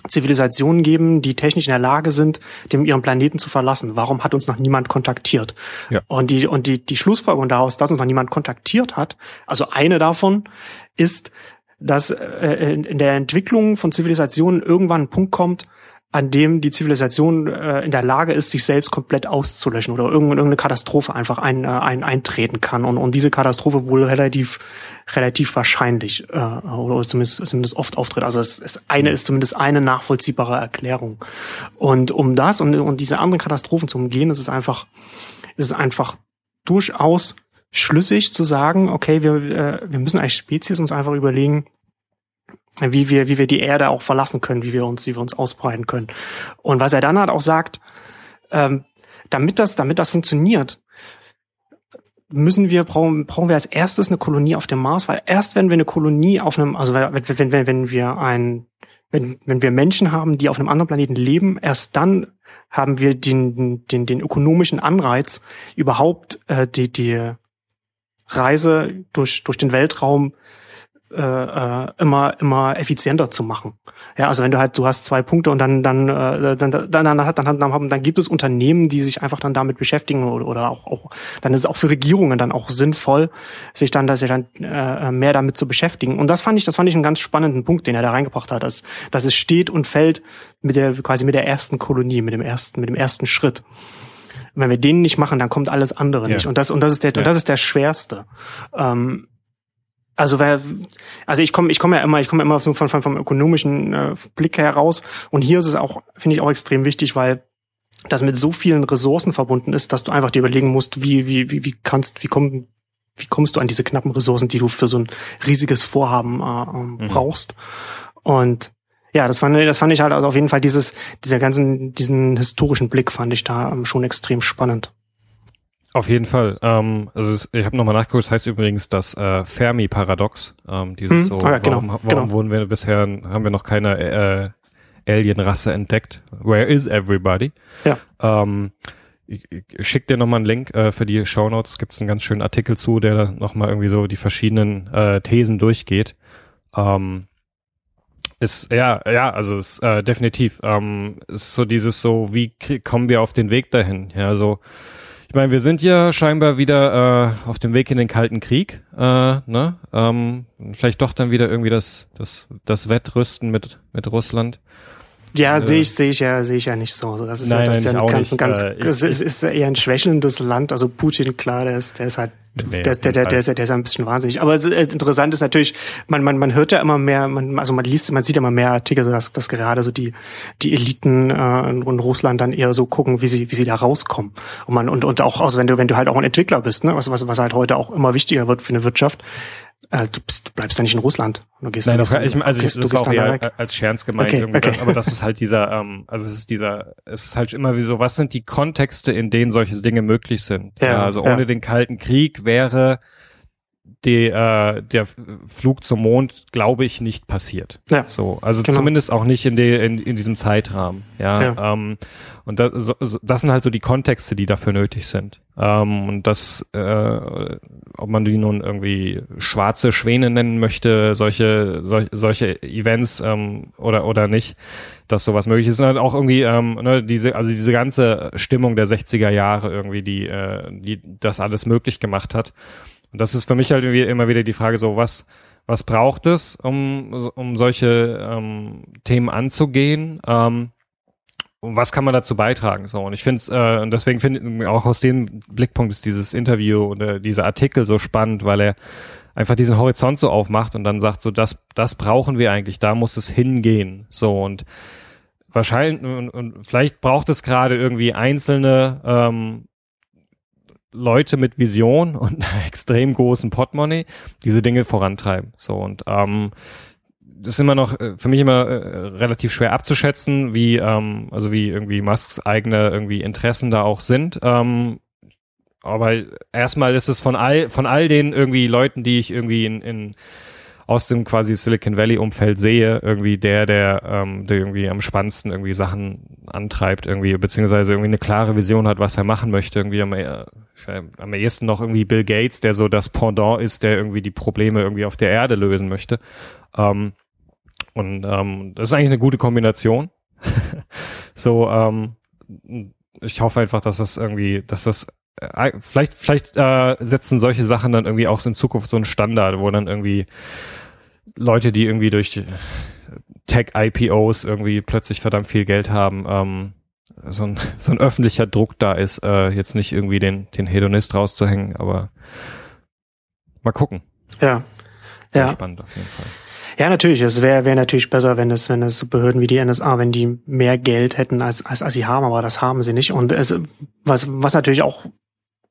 Zivilisationen geben, die technisch in der Lage sind, dem ihren Planeten zu verlassen. Warum hat uns noch niemand kontaktiert? Ja. Und die und die die Schlussfolgerung daraus, dass uns noch niemand kontaktiert hat, also eine davon ist, dass äh, in der Entwicklung von Zivilisationen irgendwann ein Punkt kommt, an dem die Zivilisation äh, in der Lage ist, sich selbst komplett auszulöschen oder irgendeine Katastrophe einfach ein, äh, ein, eintreten kann und, und diese Katastrophe wohl relativ relativ wahrscheinlich äh, oder zumindest, zumindest oft auftritt. Also es, es eine ist zumindest eine nachvollziehbare Erklärung. Und um das und, und diese anderen Katastrophen zu umgehen, ist es einfach ist es einfach durchaus schlüssig zu sagen, okay, wir, äh, wir müssen als Spezies uns einfach überlegen, wie wir, wie wir die Erde auch verlassen können, wie wir uns, wie wir uns ausbreiten können. Und was er dann halt auch sagt, ähm, damit das, damit das funktioniert, müssen wir, brauchen, brauchen wir als erstes eine Kolonie auf dem Mars, weil erst wenn wir eine Kolonie auf einem, also wenn, wenn, wenn, wenn wir ein, wenn, wenn wir Menschen haben, die auf einem anderen Planeten leben, erst dann haben wir den, den, den ökonomischen Anreiz, überhaupt äh, die, die Reise durch, durch den Weltraum äh, äh, immer immer effizienter zu machen. Ja, also wenn du halt du hast zwei Punkte und dann dann äh, dann dann dann, dann, dann, dann, gibt es Unternehmen, die sich einfach dann damit beschäftigen oder, oder auch, auch dann ist es auch für Regierungen dann auch sinnvoll, sich dann dass sich dann äh, mehr damit zu beschäftigen. Und das fand ich das fand ich einen ganz spannenden Punkt, den er da reingebracht hat, dass dass es steht und fällt mit der quasi mit der ersten Kolonie, mit dem ersten mit dem ersten Schritt. Und wenn wir den nicht machen, dann kommt alles andere ja. nicht. Und das und das ist der ja. und das ist der schwerste. Ähm, also wer, also ich komme, ich komme ja immer, ich komme immer von, von, vom ökonomischen äh, Blick heraus. Und hier ist es auch, finde ich auch extrem wichtig, weil das mit so vielen Ressourcen verbunden ist, dass du einfach dir überlegen musst, wie, wie, wie, wie kannst, wie komm, wie kommst du an diese knappen Ressourcen, die du für so ein riesiges Vorhaben äh, ähm, mhm. brauchst. Und ja, das fand, das fand ich halt also auf jeden Fall dieses, dieser ganzen, diesen historischen Blick fand ich da ähm, schon extrem spannend. Auf jeden Fall. Ähm, also ich habe nochmal nachgeguckt, das heißt übrigens das äh, Fermi-Paradox. Ähm, dieses hm. so, ah, ja, genau, warum, warum genau. wurden wir bisher, haben wir noch keine äh, Alien-Rasse entdeckt? Where is everybody? Ja. Ähm, ich, ich schick dir nochmal einen Link äh, für die Show Notes. Gibt es einen ganz schönen Artikel zu, der da nochmal irgendwie so die verschiedenen äh, Thesen durchgeht. Ähm, ist ja, ja, also ist äh, definitiv. Ähm, ist so dieses so, wie kommen wir auf den Weg dahin? Ja, so ich meine, wir sind ja scheinbar wieder äh, auf dem Weg in den Kalten Krieg. Äh, ne? ähm, vielleicht doch dann wieder irgendwie das, das, das Wettrüsten mit, mit Russland. Ja, äh, sehe ich, sehe ich ja, sehe ich ja nicht so. Das ist nein, ja, das nein, ja ganz, ganz, äh, es ist, ist eher ein schwächelndes Land. Also Putin, klar, der ist, der ist halt, der, der, der, der, ist, der ist ein bisschen wahnsinnig. Aber äh, interessant ist natürlich, man, man, man hört ja immer mehr, man, also man liest, man sieht ja immer mehr Artikel, so dass, dass gerade so die, die Eliten äh, in, in Russland dann eher so gucken, wie sie, wie sie da rauskommen. Und man, und, und auch, also wenn du, wenn du halt auch ein Entwickler bist, ne, was, was, was halt heute auch immer wichtiger wird für eine Wirtschaft, äh, du, bist, du bleibst ja nicht in Russland. Du gehst Nein, doch, ich, also gehst, ich, das war auch eher als Scherz gemeint. Okay, okay. aber das ist halt dieser, ähm, also es ist dieser, es ist halt immer wie so, was sind die Kontexte, in denen solche Dinge möglich sind? Ja, ja also ohne ja. den Kalten Krieg wäre die, äh, der Flug zum Mond, glaube ich, nicht passiert. Ja. So, also genau. zumindest auch nicht in, de, in, in diesem Zeitrahmen. Ja. ja. Ähm, und das, so, das sind halt so die Kontexte, die dafür nötig sind. Ähm, und das, äh, ob man die nun irgendwie schwarze Schwäne nennen möchte, solche, sol, solche Events ähm, oder oder nicht, dass sowas möglich ist, und halt auch irgendwie ähm, ne, diese, also diese ganze Stimmung der 60er Jahre irgendwie, die, äh, die das alles möglich gemacht hat. Und das ist für mich halt immer wieder die Frage so, was, was braucht es, um, um solche ähm, Themen anzugehen? Ähm, und was kann man dazu beitragen? So, und ich finde es, äh, und deswegen finde ich auch aus dem Blickpunkt ist dieses Interview oder dieser Artikel so spannend, weil er einfach diesen Horizont so aufmacht und dann sagt so, das, das brauchen wir eigentlich, da muss es hingehen. So und wahrscheinlich, und, und vielleicht braucht es gerade irgendwie einzelne ähm, Leute mit Vision und extrem großen Portemonnaie diese Dinge vorantreiben. So und ähm, das ist immer noch äh, für mich immer äh, relativ schwer abzuschätzen, wie ähm, also wie irgendwie Musks eigene irgendwie Interessen da auch sind. Ähm, aber erstmal ist es von all von all den irgendwie Leuten, die ich irgendwie in, in aus dem quasi Silicon Valley Umfeld sehe, irgendwie der, der, ähm, der irgendwie am spannendsten irgendwie Sachen antreibt, irgendwie, beziehungsweise irgendwie eine klare Vision hat, was er machen möchte, irgendwie am, äh, am ehesten noch irgendwie Bill Gates, der so das Pendant ist, der irgendwie die Probleme irgendwie auf der Erde lösen möchte. Ähm, und ähm, das ist eigentlich eine gute Kombination. so, ähm, ich hoffe einfach, dass das irgendwie, dass das vielleicht, vielleicht äh, setzen solche Sachen dann irgendwie auch in Zukunft so einen Standard, wo dann irgendwie Leute, die irgendwie durch Tech-IPOs irgendwie plötzlich verdammt viel Geld haben, ähm, so ein, so ein öffentlicher Druck da ist, äh, jetzt nicht irgendwie den, den Hedonist rauszuhängen, aber mal gucken. Ja. Ja. Spannend auf jeden Fall. Ja, natürlich. Es wäre wär natürlich besser, wenn es, wenn es so Behörden wie die NSA, wenn die mehr Geld hätten, als, als, als sie haben, aber das haben sie nicht. Und es, was, was natürlich auch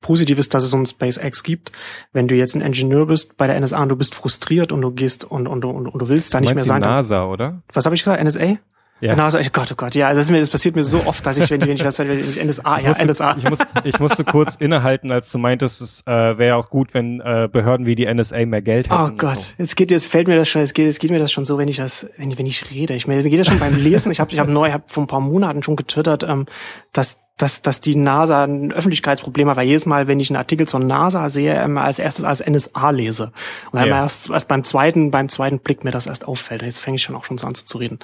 positiv ist, dass es so ein SpaceX gibt. Wenn du jetzt ein Ingenieur bist bei der NSA und du bist frustriert und du gehst und, und, und, und du willst da Du nicht mehr die sein. NASA, oder? Was habe ich gesagt? NSA? Ja. NASA, oh Gott, oh Gott, ja, das, ist mir, das passiert mir so oft, dass ich, wenn ich, wenn ich was, wenn ich NSA, Ich ja, musste, NSA. ich, muss, ich musste kurz innehalten, als du meintest, es äh, wäre auch gut, wenn äh, Behörden wie die NSA mehr Geld hätten. Oh Gott, So. jetzt geht jetzt fällt mir das schon, jetzt geht, jetzt geht mir das schon so, wenn ich das, wenn ich, wenn ich rede. Ich mir, mir geht das schon beim Lesen. Ich habe, ich habe neu, habe vor ein paar Monaten schon getwittert, ähm, dass dass, dass die NASA ein Öffentlichkeitsproblem hat, weil jedes Mal, wenn ich einen Artikel zur NASA sehe, ähm, als erstes als NSA lese. Und dann Ja. erst, erst beim zweiten, beim zweiten Blick mir das erst auffällt. Und jetzt fange ich schon auch schon so an zu reden.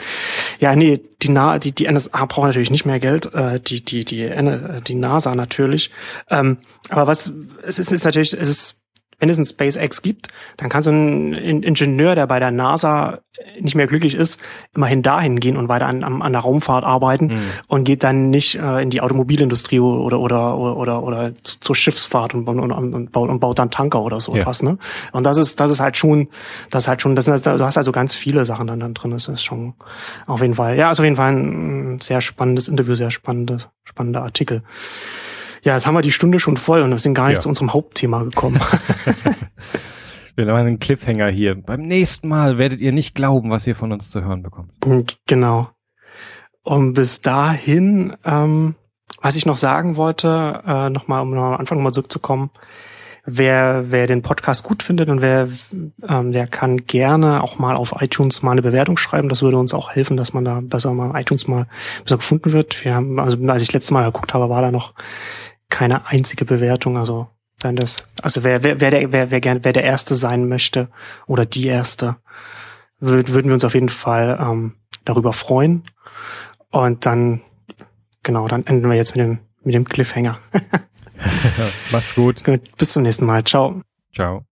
Ja, nee, die, Na die, die NSA braucht natürlich nicht mehr Geld, äh, die, die, die, N die NASA natürlich. Ähm, aber was, es ist, ist natürlich, es ist, wenn es ein SpaceX gibt, dann kann so ein In- Ingenieur, der bei der NASA nicht mehr glücklich ist, immerhin dahin gehen und weiter an, an der Raumfahrt arbeiten Mhm. und geht dann nicht äh, in die Automobilindustrie oder oder oder oder, oder zu- zur Schiffsfahrt und, und, und, und, baut, und baut dann Tanker oder so Ja. etwas. Ne? Und das ist das ist halt schon, das ist halt schon, das, sind- du hast also ganz viele Sachen dann, dann drin. Das ist schon auf jeden Fall, ja, ist auf jeden Fall ein sehr spannendes Interview, sehr spannendes, spannender Artikel. Ja, jetzt haben wir die Stunde schon voll und wir sind gar nicht Ja. zu unserem Hauptthema gekommen. Wir haben einen Cliffhanger hier. Beim nächsten Mal werdet ihr nicht glauben, was ihr von uns zu hören bekommt. Genau. Und bis dahin, ähm, was ich noch sagen wollte, äh, nochmal, um am Anfang mal zurückzukommen, wer, wer den Podcast gut findet und wer, ähm, der kann gerne auch mal auf iTunes mal eine Bewertung schreiben. Das würde uns auch helfen, dass man da besser mal iTunes mal besser gefunden wird. Wir haben, also als ich letztes Mal geguckt habe, war da noch keine einzige Bewertung. Also wenn das, also wer, wer, wer der, wer, wer gern, wer der Erste sein möchte oder die Erste, würd, würden wir uns auf jeden Fall ähm, darüber freuen. Und dann, genau, dann enden wir jetzt mit dem, mit dem Cliffhanger. Macht's gut. Gut, bis zum nächsten Mal. Ciao. Ciao.